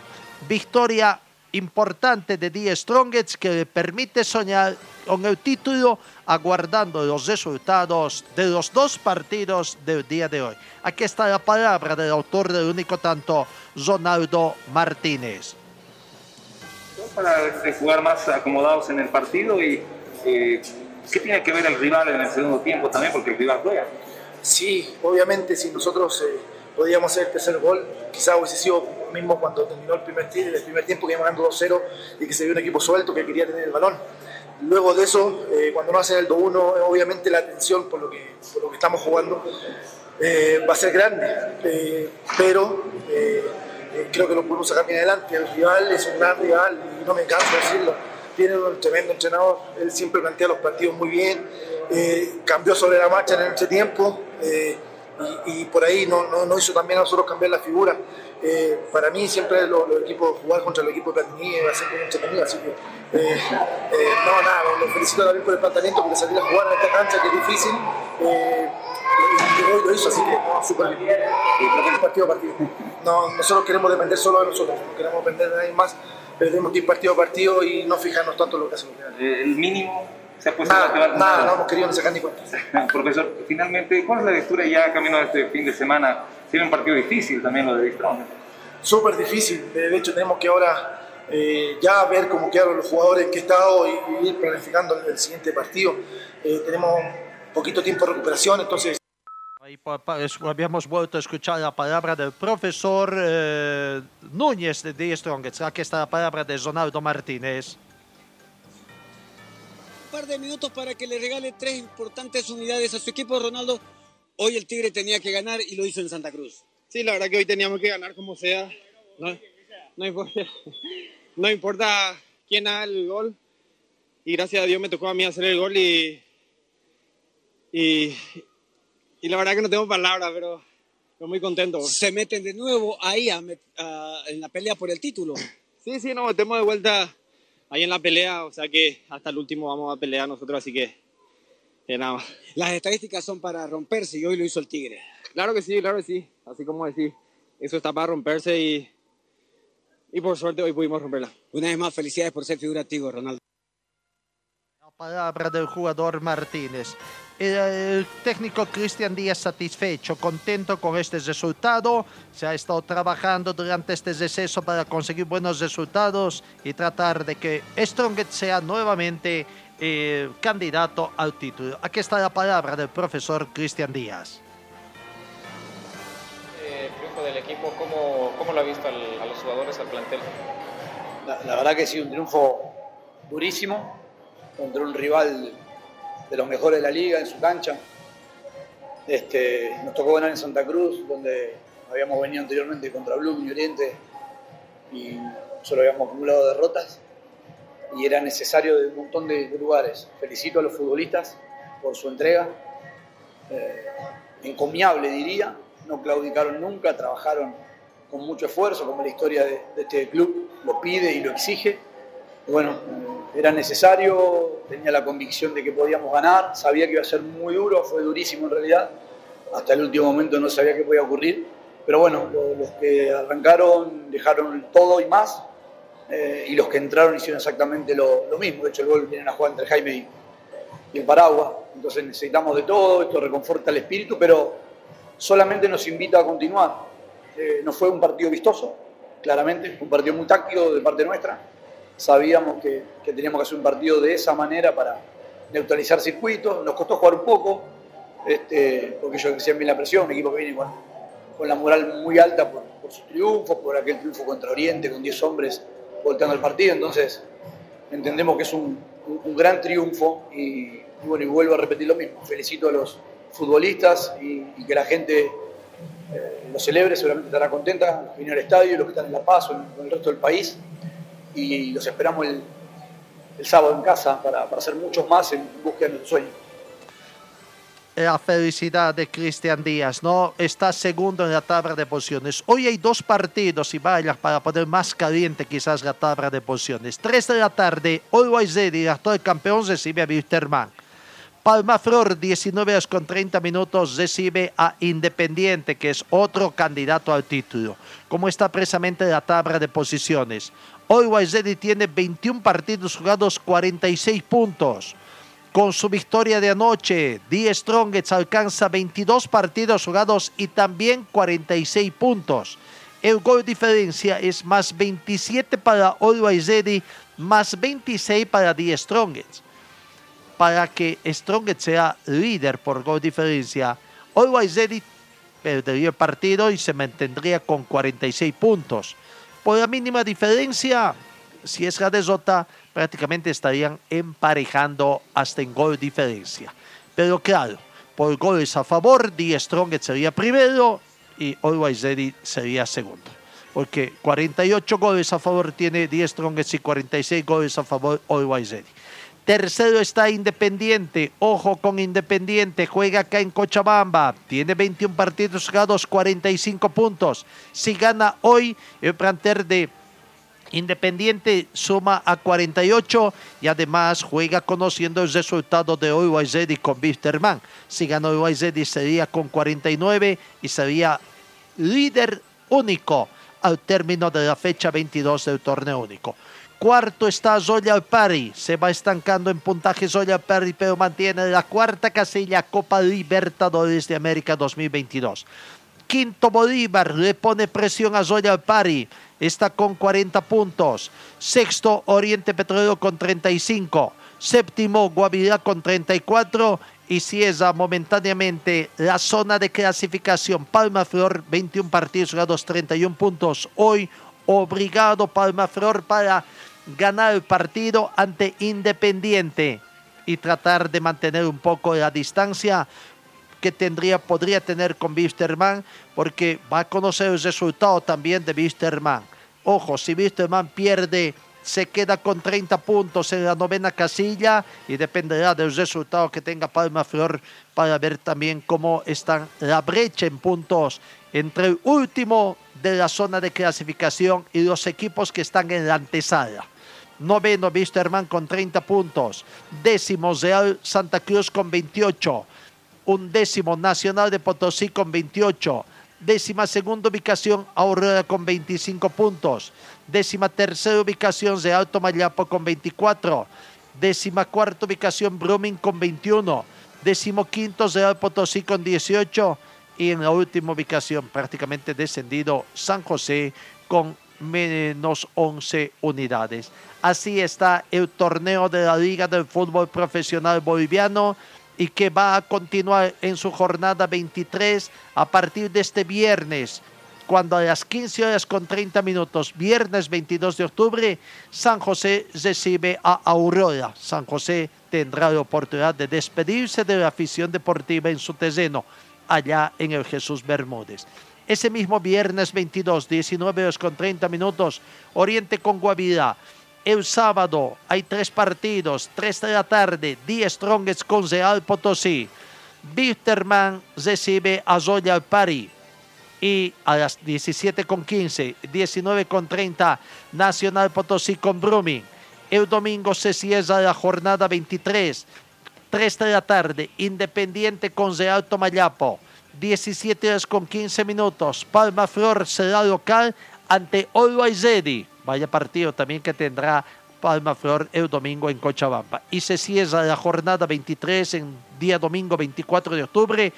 victoria importante de Die Strongets que le permite soñar con el título aguardando los resultados de los dos partidos del día de hoy. Aquí está la palabra del autor del único tanto, Ronaldo Martínez. Para jugar más acomodados en el partido y eh, ¿qué tiene que ver el rival en el segundo tiempo también? Porque el rival juega. Sí, obviamente si nosotros... Eh podíamos hacer el tercer gol. Quizás hubiese sido mismo cuando terminó el primer, el primer tiempo que íbamos ganando 2-0 y que se vio un equipo suelto que quería tener el balón. Luego de eso, eh, cuando no hacen el 2-1, obviamente la tensión por lo que, por lo que estamos jugando eh, va a ser grande, eh, pero creo que lo podemos sacar bien adelante. El rival es un gran rival y no me canso de decirlo. Tiene un tremendo entrenador, él siempre plantea los partidos muy bien, cambió sobre la marcha en este tiempo eh, y, y por ahí no, no, no hizo también a nosotros cambiar la figura. Eh, para mí siempre los, los equipos, jugar contra el equipo de Platini va a ser muy entretenido, así que eh, eh, no, nada, lo felicito también por el planteamiento porque salir a jugar en esta cancha que es difícil. Eh, hoy lo hizo, así que no, súper bien. Partido a partido. No, nosotros queremos depender solo de nosotros, no queremos depender de nadie más, pero tenemos que ir partido a partido y no fijarnos tanto en lo que hacemos. Eh, el mínimo se ha puesto Nada, en la nada, no hemos querido ni sacar ni cuenta. Profesor, finalmente, ¿cuál es la lectura ya camino a este fin de semana? Tiene un partido difícil también lo de Bistrón. Súper difícil, de hecho tenemos que ahora eh, ya ver cómo quedaron los jugadores en qué estado y, y ir planificando el, el siguiente partido. Eh, tenemos poquito tiempo de recuperación, entonces Ahí habíamos vuelto a escuchar la palabra del profesor eh, Núñez de The Strongest. Aquí está la palabra de Ronaldo Martínez. Un par de minutos para que le regale tres importantes unidades a su equipo, Ronaldo. Hoy el Tigre tenía que ganar y lo hizo en Santa Cruz. Sí, la verdad que hoy teníamos que ganar como sea. No, no importa, no importa quién haga el gol. Y gracias a Dios me tocó a mí hacer el gol y, y, y la verdad que no tengo palabras, pero estoy muy contento. Se meten de nuevo ahí a a- en la pelea por el título. Sí, sí, nos metemos de vuelta ahí en la pelea, o sea que hasta el último vamos a pelear nosotros, así que, más. Las estadísticas son para romperse y hoy lo hizo el Tigre. Claro que sí, claro que sí, así como decir, eso está para romperse y, y por suerte hoy pudimos romperla. Una vez más, felicidades por ser figurativo, Ronaldo. La palabra del jugador Martínez. El, el técnico Cristian Díaz satisfecho, contento con este resultado. Se ha estado trabajando durante este receso para conseguir buenos resultados y tratar de que Strongest sea nuevamente eh, candidato al título. Aquí está la palabra del profesor Cristian Díaz. el triunfo del equipo, ¿cómo, cómo lo ha visto al- a los jugadores, al plantel? La, la verdad que ha sido un triunfo durísimo contra un rival de los mejores de la liga en su cancha. Este, nos tocó ganar en Santa Cruz, donde habíamos venido anteriormente contra Bloom y Oriente y solo habíamos acumulado derrotas y era necesario de un montón de, lugares. Felicito a los futbolistas por su entrega, eh, encomiable diría, no claudicaron nunca, trabajaron con mucho esfuerzo, como la historia de, de este club lo pide y lo exige. Bueno, eh, era necesario, tenía la convicción de que podíamos ganar, sabía que iba a ser muy duro, fue durísimo en realidad, hasta el último momento no sabía qué podía ocurrir, pero bueno, lo- los que arrancaron dejaron todo y más, eh, y los que entraron hicieron exactamente lo, mismo, de hecho el gol viene a jugar entre Jaime y, y el Paragua, entonces necesitamos de todo, esto reconforta el espíritu, pero solamente nos invita a continuar. Eh, no fue un partido vistoso, claramente, un partido muy táctico de parte nuestra. Sabíamos que, que teníamos que hacer un partido de esa manera para neutralizar circuitos. Nos costó jugar un poco, este, porque ellos hacían bien la presión, un equipo que viene con, con la moral muy alta por, por sus triunfos, por aquel triunfo contra Oriente con 10 hombres volteando el partido. Entonces, entendemos que es un, un- gran triunfo y, bueno, y vuelvo a repetir lo mismo. Felicito a los futbolistas y, que la gente eh, lo celebre, seguramente estará contenta, los que vinieron al estadio, los que están en La Paz o en, en el resto del país. Y los esperamos el, el sábado en casa para, para hacer muchos más en búsqueda de nuestro sueño. La felicidad de Cristian Díaz, ¿no? Está segundo en la tabla de posiciones. Hoy hay dos partidos y varias para poner más caliente quizás la tabla de posiciones. Tres de la tarde, Always Ready, el actual campeón, recibe a Wilterman. Palma Flor, 19 horas con 30 minutos, recibe a Independiente, que es otro candidato al título. Como está precisamente la tabla de posiciones. Always Ready tiene 21 partidos jugados, 46 puntos. Con su victoria de anoche, Die Strongest alcanza 22 partidos jugados y también 46 puntos. El gol diferencia es más 27 para Always Ready, más 26 para Die Strongest. Para que Strongest sea líder por gol diferencia, Always Ready perdería el partido y se mantendría con 46 puntos. Por la mínima diferencia, si es la desota, prácticamente estarían emparejando hasta en gol diferencia. Pero claro, por goles a favor, Die Strongest sería primero y Always Ready sería segundo. Porque 48 goles a favor tiene Die Strongest y 46 goles a favor Always. Tercero está Independiente. Ojo con Independiente. Juega acá en Cochabamba. Tiene 21 partidos jugados, 45 puntos. Si gana hoy, el planter de Independiente suma a 48 y además juega conociendo el resultado de hoy Ready con Wisterman. Si gana hoy sería con 49 y sería líder único al término de la fecha 22 del torneo único. Cuarto está Zoya Pari. Se va estancando en puntaje Zoya Pari, pero mantiene la cuarta casilla Copa Libertadores de América 2022. Quinto Bolívar le pone presión a Zoya Pari. Está con 40 puntos. Sexto Oriente Petrolero con 35. Séptimo Guavirá con 34 y cierra momentáneamente la zona de clasificación. Palma Flor, 21 partidos jugados, 31 puntos. Hoy obligado Palma Flor para ganar el partido ante Independiente y tratar de mantener un poco la distancia que tendría, podría tener con Wisterman, porque va a conocer el resultado también de Wisterman. Ojo, si Wisterman pierde, se queda con 30 puntos en la novena casilla y dependerá del resultado que tenga Palma Flor para ver también cómo está la brecha en puntos entre el último de la zona de clasificación y los equipos que están en la antesala. Noveno Wisterman con 30 puntos. Décimo Real Santa Cruz con 28. Undécimo Nacional de Potosí con 28. Décima segunda ubicación Aurora con 25 puntos. Décima tercera ubicación de Alto Mayapo con 24. Décima cuarta ubicación Brumming con 21. Décimo quinto Real Potosí con 18. Y en la última ubicación prácticamente descendido San José con menos 11 unidades. Así está el torneo de la Liga del Fútbol Profesional Boliviano y que va a continuar en su jornada 23 a partir de este viernes, cuando a las 15 horas con 30 minutos, viernes 22 de octubre, San José recibe a Aurora. San José tendrá la oportunidad de despedirse de la afición deportiva en su terreno, allá en el Jesús Bermúdez. Ese mismo viernes 22, 19 horas con 30 minutos, Oriente con Guavirá. El sábado hay tres partidos, 3 de la tarde, 10 Strongest con Real Potosí. Bitterman recibe a Zoya Pari. Y a las 17 con 15, 19 con 30, Nacional Potosí con Brumming. El domingo se cierra la jornada 23, 3 de la tarde, Independiente con Real Tomayapo. 17 horas con 15 minutos. Palma Flor será local ante Always Ready. Vaya partido también que tendrá Palma Flor el domingo en Cochabamba. Y se cierra la jornada 23 en día domingo 24 de octubre.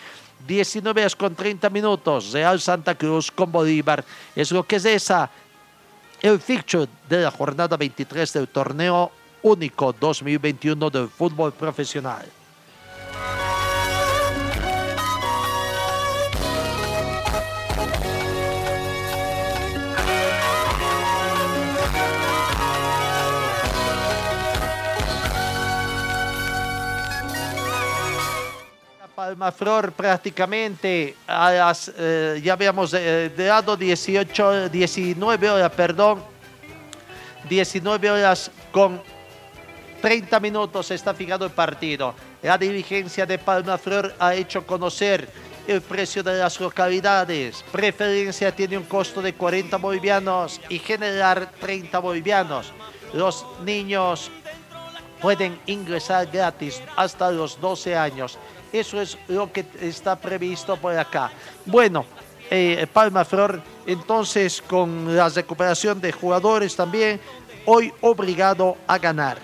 19 horas con 30 minutos. Real Santa Cruz con Bolívar. Es lo que es esa. El fixture de la jornada 23 del torneo único 2021 del fútbol profesional. Palma Flor prácticamente a las, eh, ya habíamos eh, dado 18, 19 horas, perdón, 19 horas con 30 minutos está fijado el partido. La dirigencia de Palma Flor ha hecho conocer el precio de las localidades. Preferencia tiene un costo de 40 bolivianos y generar 30 bolivianos. Los niños pueden ingresar gratis hasta los 12 años. Eso es lo que está previsto por acá. Bueno, eh, Palma Flor, entonces con la recuperación de jugadores también, hoy obligado a ganar.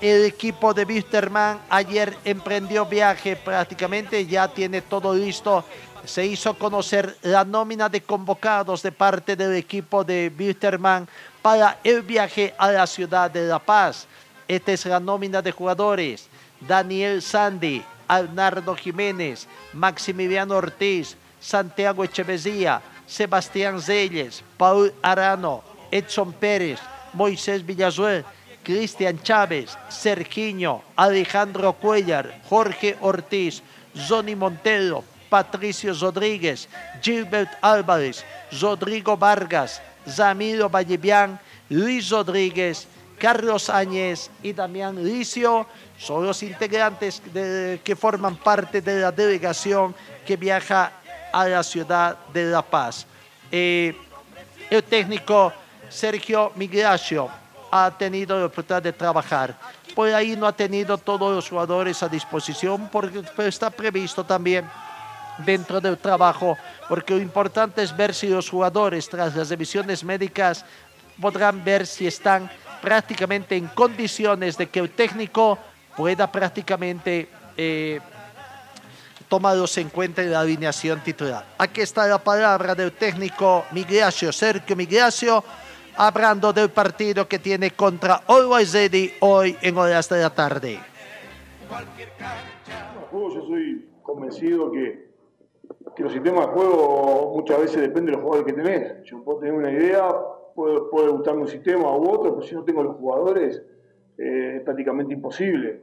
El equipo de Wisterman ayer emprendió viaje prácticamente, ya tiene todo listo. Se hizo conocer la nómina de convocados de parte del equipo de Wisterman para el viaje a la ciudad de La Paz. Esta es la nómina de jugadores. Daniel Sandy, Arnardo Jiménez, Maximiliano Ortiz, Santiago Echeverría, Sebastián Zeyes, Paul Arano, Edson Pérez, Moisés Villazuel, Cristian Chávez, Sergiño, Alejandro Cuellar, Jorge Ortiz, Zoni Montero, Patricio Rodríguez, Gilbert Álvarez, Rodrigo Vargas, Zamiro Vallebián, Luis Rodríguez, Carlos Áñez y Damián Licio son los integrantes que forman parte de la delegación que viaja a la ciudad de La Paz. Eh, el técnico Sergio Migracio ha tenido la oportunidad de trabajar. Por ahí no ha tenido todos los jugadores a disposición porque pero está previsto también dentro del trabajo, porque lo importante es ver si los jugadores tras las revisiones médicas podrán ver si están prácticamente en condiciones de que el técnico pueda prácticamente eh, en cuenta en la alineación titular. Aquí está la palabra del técnico Migracio, Sergio Migracio, hablando del partido que tiene contra Always Ready hoy en horas de la tarde. yo soy convencido que, que los sistemas de juego muchas veces dependen de los jugadores que tenés. Yo puedo tener una idea, puede, puede gustarme un sistema u otro, pero si no tengo los jugadores eh, es prácticamente imposible.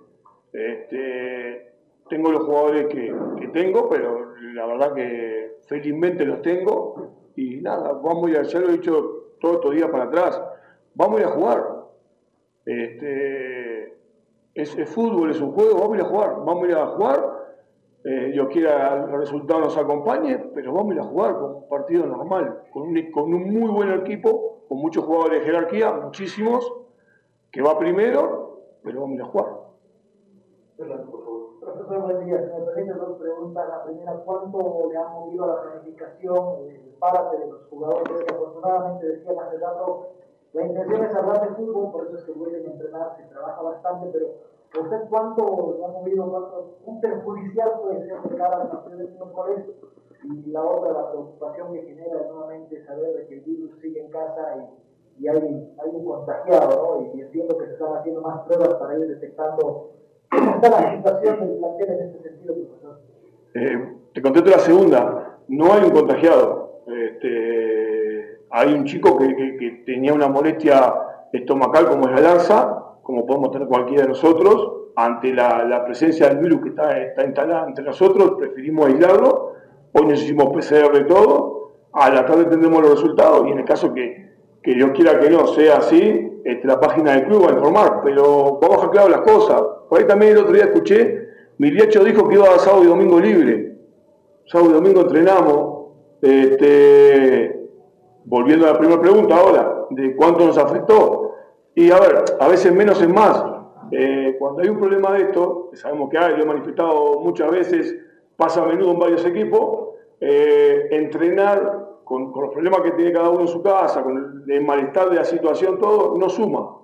Este, tengo los jugadores que, tengo, pero la verdad que felizmente los tengo y nada, vamos a ya lo he dicho todos estos días para atrás, vamos a ir a jugar. Este, es, es fútbol, es un juego, vamos a ir a jugar, vamos a ir a jugar. Eh, yo quiera el resultado nos acompañe, pero vamos a ir a jugar con un partido normal, con un, con un muy buen equipo, con muchos jugadores de jerarquía, muchísimos, que va primero, pero vamos a ir a jugar. Profesor, buen día. Si me permite dos preguntas. La primera, ¿cuánto le ha movido a la planificación el párate de los jugadores? Afortunadamente, decía hace rato, la intención es hablar de fútbol, por eso es que vuelven a entrenar, se trabaja bastante, pero ¿usted cuánto le ha movido, cuánto, un perjudicial puede ser de cara al partido del miércoles? Y la otra, la preocupación que genera nuevamente saber de que el virus sigue en casa y, y hay, hay un contagiado, ¿no? Y entiendo que se están haciendo más pruebas para ir detectando cómo está la situación del plantel en este sentido, profesor. Eh, te contesto la segunda. No hay un contagiado. Este, hay un chico que, que- que tenía una molestia estomacal como es la lanza, como podemos tener cualquiera de nosotros. Ante la, presencia del virus que está, está instalada entre nosotros, preferimos aislarlo. Hoy nos hicimos PCR de todo. A la tarde tendremos los resultados y en el caso que, que Dios quiera que no sea así, este, la página del club va a informar. Pero vamos a claro las cosas. Por ahí también el otro día escuché, Miliacho dijo que iba a sábado y domingo libre. Sábado y domingo entrenamos. Este, volviendo a la primera pregunta ahora, de cuánto nos afectó. Y a ver, a veces menos es más. Eh, cuando hay un problema de esto, sabemos que hay, lo he manifestado muchas veces, pasa a menudo en varios equipos, eh, entrenar con, los problemas que tiene cada uno en su casa, con el, malestar de la situación, todo, no suma.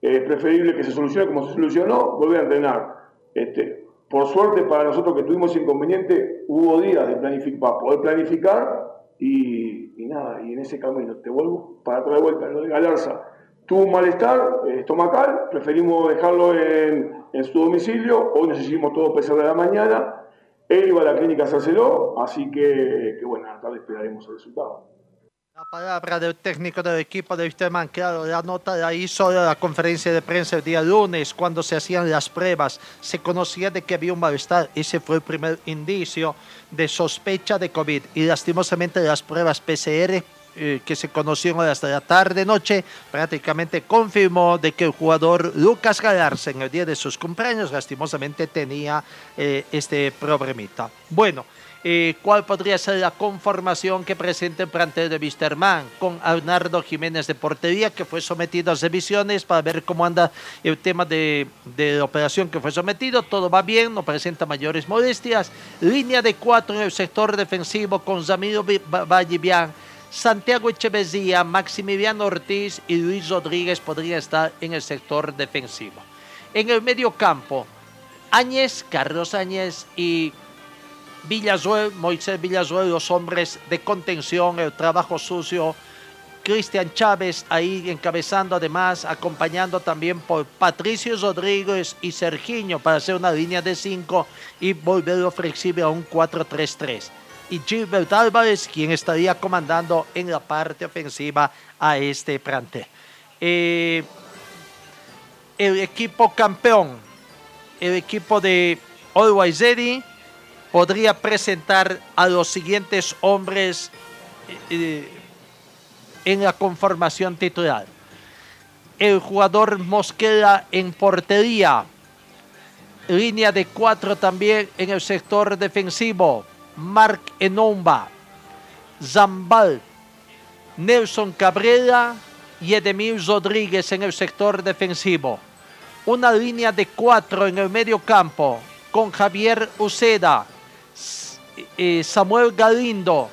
Es preferible que se solucione como se solucionó, volver a entrenar. Este, por suerte para nosotros que tuvimos inconveniente, hubo días de planificar, para poder planificar y, nada, y en ese camino te vuelvo para de vuelta. Lo de Galarza tuvo un malestar eh, estomacal, preferimos dejarlo en, en su domicilio, hoy nos hicimos todo PCR de la mañana, él iba a la clínica a hacérselo, así que, que bueno, a tarde esperaremos el resultado. La palabra del técnico del equipo de Wisterman, claro, la nota la hizo en la conferencia de prensa el día lunes, cuando se hacían las pruebas. Se conocía de que había un malestar. Ese fue el primer indicio de sospecha de COVID. Y lastimosamente las pruebas PCR eh, que se conocieron hasta la tarde noche prácticamente confirmó de que el jugador Lucas Galarza en el día de sus cumpleaños lastimosamente tenía eh, este problemita. Bueno, eh, cuál podría ser la conformación que presenta el plantel de Wisterman con Arnardo Jiménez de portería que fue sometido a revisiones para ver cómo anda el tema de, de la operación que fue sometido. Todo va bien, no presenta mayores molestias. Línea de cuatro en el sector defensivo con Zamiro Vi- Va- Vallivian, Santiago Echeverría, Maximiliano Ortiz y Luis Rodríguez podrían estar en el sector defensivo. En el medio campo, Áñez, Carlos Áñez y Villazuel, Moisés Villazuel, los hombres de contención, el trabajo sucio. Cristian Chávez ahí encabezando además, acompañando también por Patricio Rodríguez y Sergiño para hacer una línea de 5 y volverlo flexible a un 4-3-3. Y Gilbert Álvarez, quien estaría comandando en la parte ofensiva a este plantel. Eh, el equipo campeón, el equipo de Always Ready, podría presentar a los siguientes hombres eh, en la conformación titular. El jugador Mosquera en portería. Línea de cuatro también en el sector defensivo. Mark Enomba. Zambal. Nelson Cabrera y Edemir Rodríguez en el sector defensivo. Una línea de cuatro en el medio campo con Javier Uceda, eh, Samuel Galindo,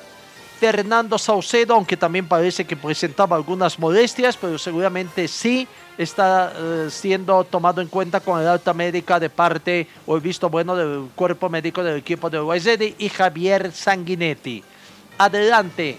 Fernando Saucedo, aunque también parece que presentaba algunas molestias, pero seguramente sí está eh, siendo tomado en cuenta con el alta médica de parte o el visto bueno del cuerpo médico del equipo de Uruguay y Javier Sanguinetti. Adelante,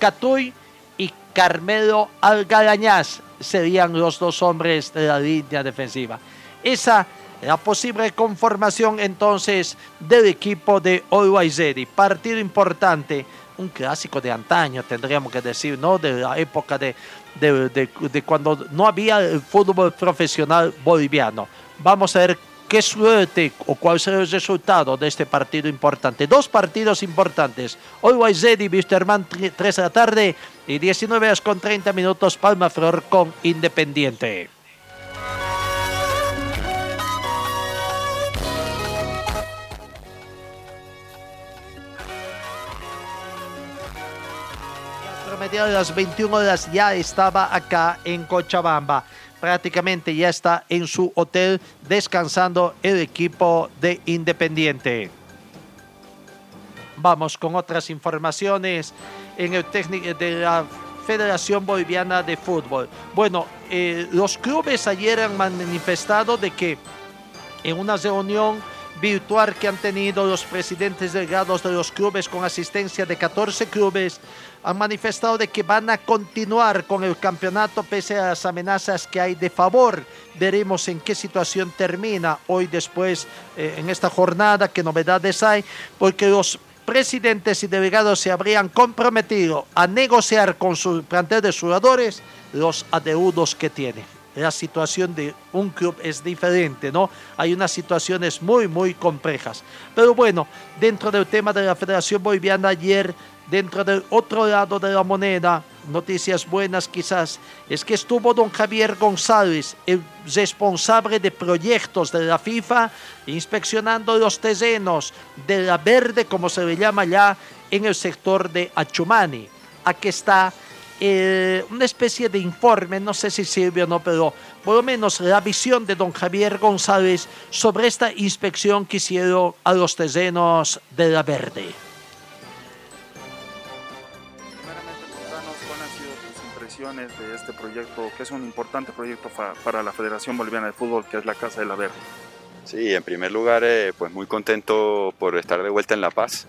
Catuy y Carmelo Algarañaz serían los dos hombres de la línea defensiva. Esa la posible conformación entonces del equipo de Always Partido importante, clásico de antaño, tendríamos que decir, ¿no? De la época de, de, cuando no había el fútbol profesional boliviano. Vamos a ver qué suerte o cuál será el resultado de este partido importante. Dos partidos importantes. Always Ready, Wisterman, 3 de la tarde y 19 horas con 30 minutos, Palma Flor con Independiente. Mediados de las 21 horas ya estaba acá en Cochabamba. Prácticamente ya está en su hotel descansando el equipo de Independiente. Vamos con otras informaciones en el técnico de la Federación Boliviana de Fútbol. Bueno, eh, los clubes ayer han manifestado de que en una reunión virtual que han tenido los presidentes delegados de los clubes con asistencia de 14 clubes han manifestado de que van a continuar con el campeonato pese a las amenazas que hay de favor. Veremos en qué situación termina hoy después eh, en esta jornada, qué novedades hay, porque los presidentes y delegados se habrían comprometido a negociar con su plantel de jugadores los adeudos que tienen. La situación de un club es diferente, ¿no? Hay unas situaciones muy, muy complejas. Pero bueno, dentro del tema de la Federación Boliviana ayer dentro del otro lado de la moneda, noticias buenas quizás, es que estuvo don Javier González, el responsable de proyectos de la FIFA, inspeccionando los terrenos de la verde, como se le llama ya, en el sector de Achumani. Aquí está eh, una especie de informe, no sé si sirve o no, pero por lo menos la visión de don Javier González sobre esta inspección que hicieron a los terrenos de la verde. de este proyecto, que es un importante proyecto para la Federación Boliviana de Fútbol, que es la Casa de la Verde. Sí, en primer lugar, eh, pues muy contento por estar de vuelta en La Paz.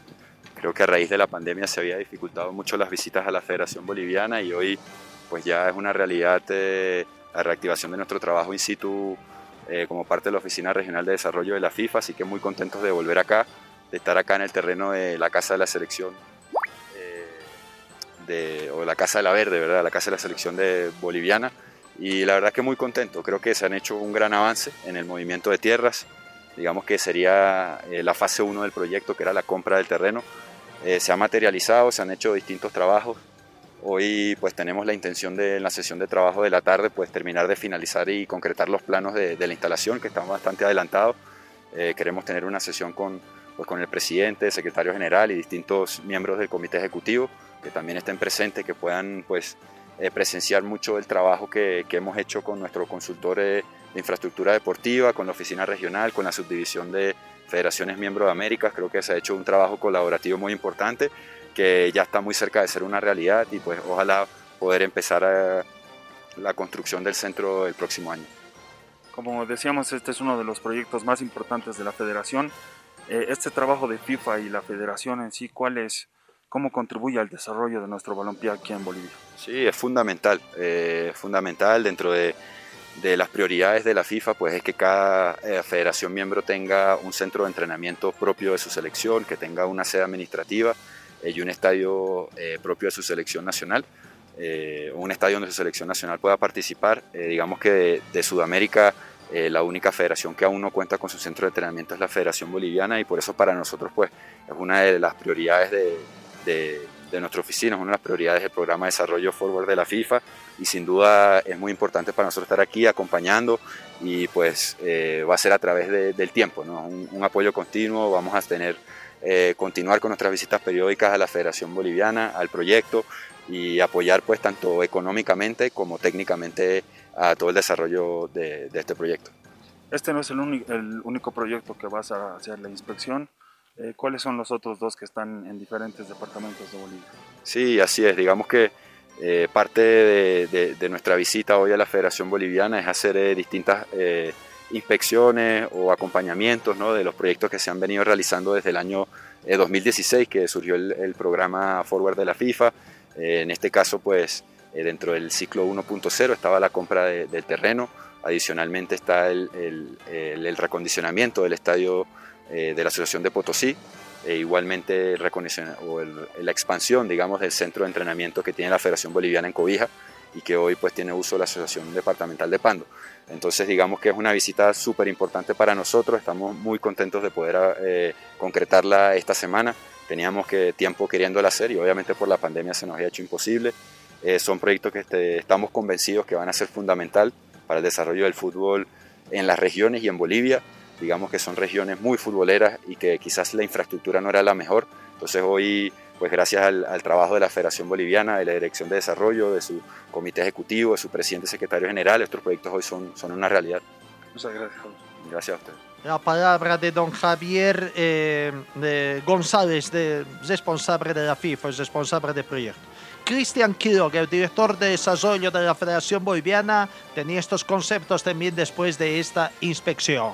Creo que a raíz de la pandemia se había dificultado mucho las visitas a la Federación Boliviana y hoy pues ya es una realidad eh, la reactivación de nuestro trabajo in situ eh, como parte de la Oficina Regional de Desarrollo de la FIFA, así que muy contentos de volver acá, de estar acá en el terreno de la Casa de la Selección o la Casa de la Verde, ¿verdad? la Casa de la Selección de Boliviana. Y la verdad que muy contento, creo que se han hecho un gran avance en el movimiento de tierras, digamos que sería eh, la fase 1 del proyecto, que era la compra del terreno. Eh, se ha materializado, se han hecho distintos trabajos. Hoy pues tenemos la intención de en la sesión de trabajo de la tarde pues terminar de finalizar y concretar los planos de, la instalación que están bastante adelantados. Eh, queremos tener una sesión con, pues, con el presidente, el secretario general y distintos miembros del comité ejecutivo que también estén presentes, que puedan pues, eh, presenciar mucho el trabajo que, que hemos hecho con nuestro consultor de infraestructura deportiva, con la oficina regional, con la subdivisión de federaciones miembros de América. Creo que se ha hecho un trabajo colaborativo muy importante que ya está muy cerca de ser una realidad y pues ojalá poder empezar a la construcción del centro el próximo año. Como decíamos, este es uno de los proyectos más importantes de la federación. Eh, este trabajo de FIFA y la federación en sí, ¿cuál es, cómo contribuye al desarrollo de nuestro balompié aquí en Bolivia. Sí, es fundamental, eh, fundamental dentro de, de, las prioridades de la FIFA, pues es que cada eh, federación miembro tenga un centro de entrenamiento propio de su selección, que tenga una sede administrativa eh, y un estadio eh, propio de su selección nacional, un estadio donde su selección nacional pueda participar. digamos que de, de Sudamérica la única federación que aún no cuenta con su centro de entrenamiento es la Federación Boliviana y por eso para nosotros pues es una de las prioridades de, de, de nuestra oficina, es una de las prioridades del programa de desarrollo Forward de la FIFA y sin duda es muy importante para nosotros estar aquí acompañando y pues va a ser a través del tiempo, ¿no? un, un apoyo continuo, vamos a tener eh, continuar con nuestras visitas periódicas a la Federación Boliviana, al proyecto y apoyar pues tanto económicamente como técnicamente a todo el desarrollo de, este proyecto. Este no es el, el, único proyecto que vas a hacer la inspección. Eh, ¿Cuáles son los otros dos que están en diferentes departamentos de Bolivia? Sí, así es. Digamos que eh, parte de, de, nuestra visita hoy a la Federación Boliviana es hacer distintas inspecciones o acompañamientos ¿no? de los proyectos que se han venido realizando desde el año 2016 eh, que surgió el, programa Forward de la FIFA. Eh, en este caso, pues eh, dentro del ciclo 1.0 estaba la compra del terreno, adicionalmente está el, el, recondicionamiento del estadio de la Asociación de Potosí, e igualmente o la expansión, digamos, del centro de entrenamiento que tiene la Federación Boliviana en Cobija y que hoy pues tiene uso la Asociación Departamental de Pando. Entonces digamos que es una visita súper importante para nosotros, estamos muy contentos de poder eh, concretarla esta semana. Teníamos que, tiempo queriéndola hacer y obviamente por la pandemia se nos había hecho imposible. Eh, son proyectos que este, estamos convencidos que van a ser fundamental para el desarrollo del fútbol en las regiones y en Bolivia. Digamos que son regiones muy futboleras y que quizás la infraestructura no era la mejor. Entonces hoy pues gracias al, trabajo de la Federación Boliviana, de la Dirección de Desarrollo, de su comité ejecutivo, de su presidente y secretario general, estos proyectos hoy son, son una realidad. Muchas gracias. Gracias a usted. La palabra de don Javier eh, González, de, responsable de la FIFA, responsable del proyecto. Cristian Quiroga, el director de desarrollo de la Federación Boliviana, tenía estos conceptos también después de esta inspección.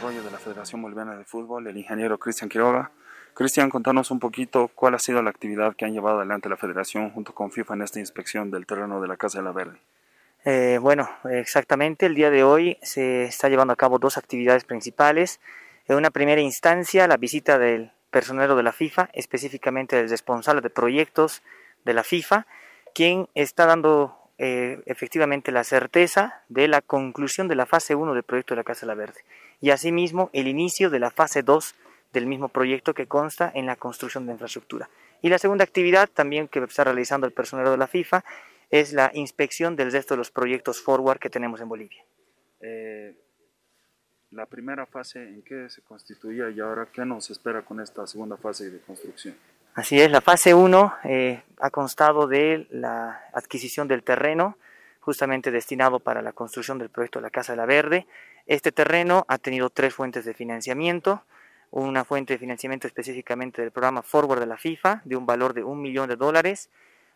Desarrollo de la Federación Boliviana de Fútbol, el ingeniero Cristian Quiroga. Cristian, contanos un poquito cuál ha sido la actividad que han llevado adelante la Federación junto con FIFA en esta inspección del terreno de la Casa de la Verde. Eh, bueno, exactamente, el día de hoy se está llevando a cabo dos actividades principales. En una primera instancia, la visita del personero de la FIFA, específicamente del responsable de proyectos de la FIFA, quien está dando eh, efectivamente la certeza de la conclusión de la fase 1 del proyecto de la Casa de la Verde y asimismo el inicio de la fase 2 del mismo proyecto que consta en la construcción de infraestructura. Y la segunda actividad también que está realizando el personero de la FIFA es la inspección del resto de los proyectos forward que tenemos en Bolivia. Eh, la primera fase en qué se constituía y ahora qué nos espera con esta segunda fase de construcción. Así es, la fase 1 eh, ha constado de la adquisición del terreno, justamente destinado para la construcción del proyecto de la Casa de la Verde. Este terreno ha tenido tres fuentes de financiamiento, una fuente de financiamiento específicamente del programa Forward de la FIFA, de un valor de un millón de dólares,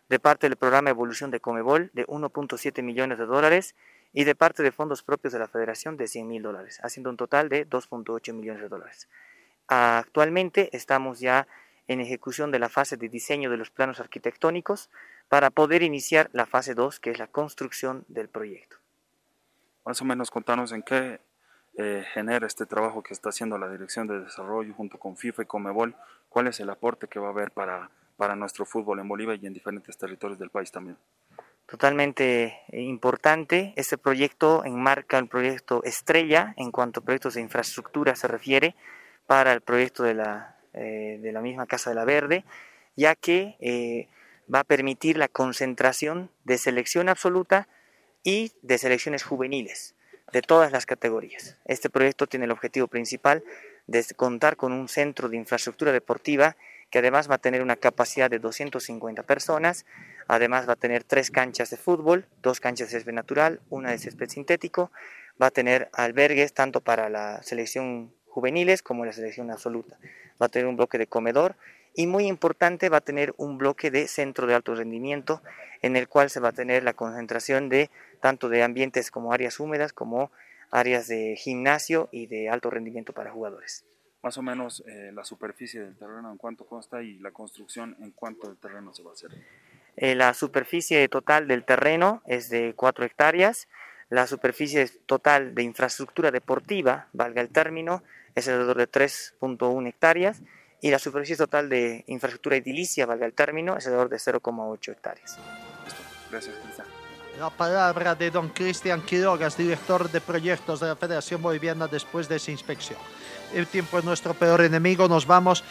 de parte del programa Evolución de Comebol, de 1.7 millones de dólares, y de parte de fondos propios de la Federación de 100 mil dólares, haciendo un total de 2.8 millones de dólares. Actualmente estamos ya en ejecución de la fase de diseño de los planos arquitectónicos para poder iniciar la fase 2, que es la construcción del proyecto. Más o menos contanos en qué eh, genera este trabajo que está haciendo la Dirección de Desarrollo junto con FIFA y Comebol, cuál es el aporte que va a haber para, para nuestro fútbol en Bolivia y en diferentes territorios del país también. Totalmente eh, importante, este proyecto enmarca el proyecto estrella en cuanto a proyectos de infraestructura se refiere para el proyecto de la eh, de la misma Casa de la Verde, ya que eh, va a permitir la concentración de selección absoluta y de selecciones juveniles de todas las categorías. Este proyecto tiene el objetivo principal de contar con un centro de infraestructura deportiva que además va a tener una capacidad de 250 personas, además va a tener tres canchas de fútbol, dos canchas de césped natural, una de césped sintético, va a tener albergues tanto para la selección juveniles como la selección absoluta va a tener un bloque de comedor y muy importante va a tener un bloque de centro de alto rendimiento en el cual se va a tener la concentración de tanto de ambientes como áreas húmedas como áreas de gimnasio y de alto rendimiento para jugadores. Más o menos eh, la superficie del terreno en cuánto consta y la construcción en cuánto el terreno se va a hacer. Eh, la superficie total del terreno es de 4 hectáreas. La superficie total de infraestructura deportiva, valga el término, es alrededor de 3.1 hectáreas y la superficie total de infraestructura edilicia, valga el término, es alrededor de 0,8 hectáreas. Gracias, Cristian. La palabra de don Cristian Quirogas, director de proyectos de la Federación Boliviana después de esa inspección. El tiempo es nuestro peor enemigo, nos vamos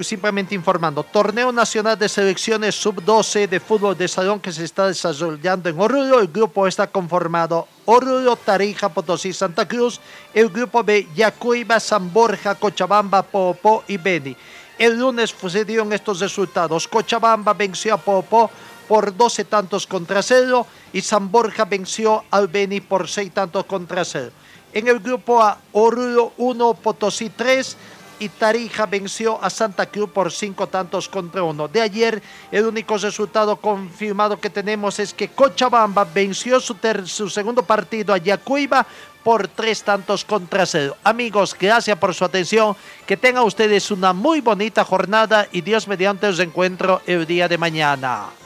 simplemente informando. Torneo Nacional de Selecciones Sub-12 de fútbol de salón que se está desarrollando en Oruro. El grupo está conformado Oruro, Tarija, Potosí, Santa Cruz. El grupo B, Yacuiba, San Borja, Cochabamba, Popó y Beni. El lunes sucedieron estos resultados. Cochabamba venció a Popó por 12 tantos contra cero y San Borja venció al Beni por 6 tantos contra cero. En el grupo A, Oruro 1, Potosí 3 y Tarija venció a Santa Cruz por 5 tantos contra 1. De ayer, el único resultado confirmado que tenemos es que Cochabamba venció su, su segundo partido a Yacuiba por 3 tantos contra 0. Amigos, gracias por su atención. Que tengan ustedes una muy bonita jornada y Dios mediante os encuentro el día de mañana.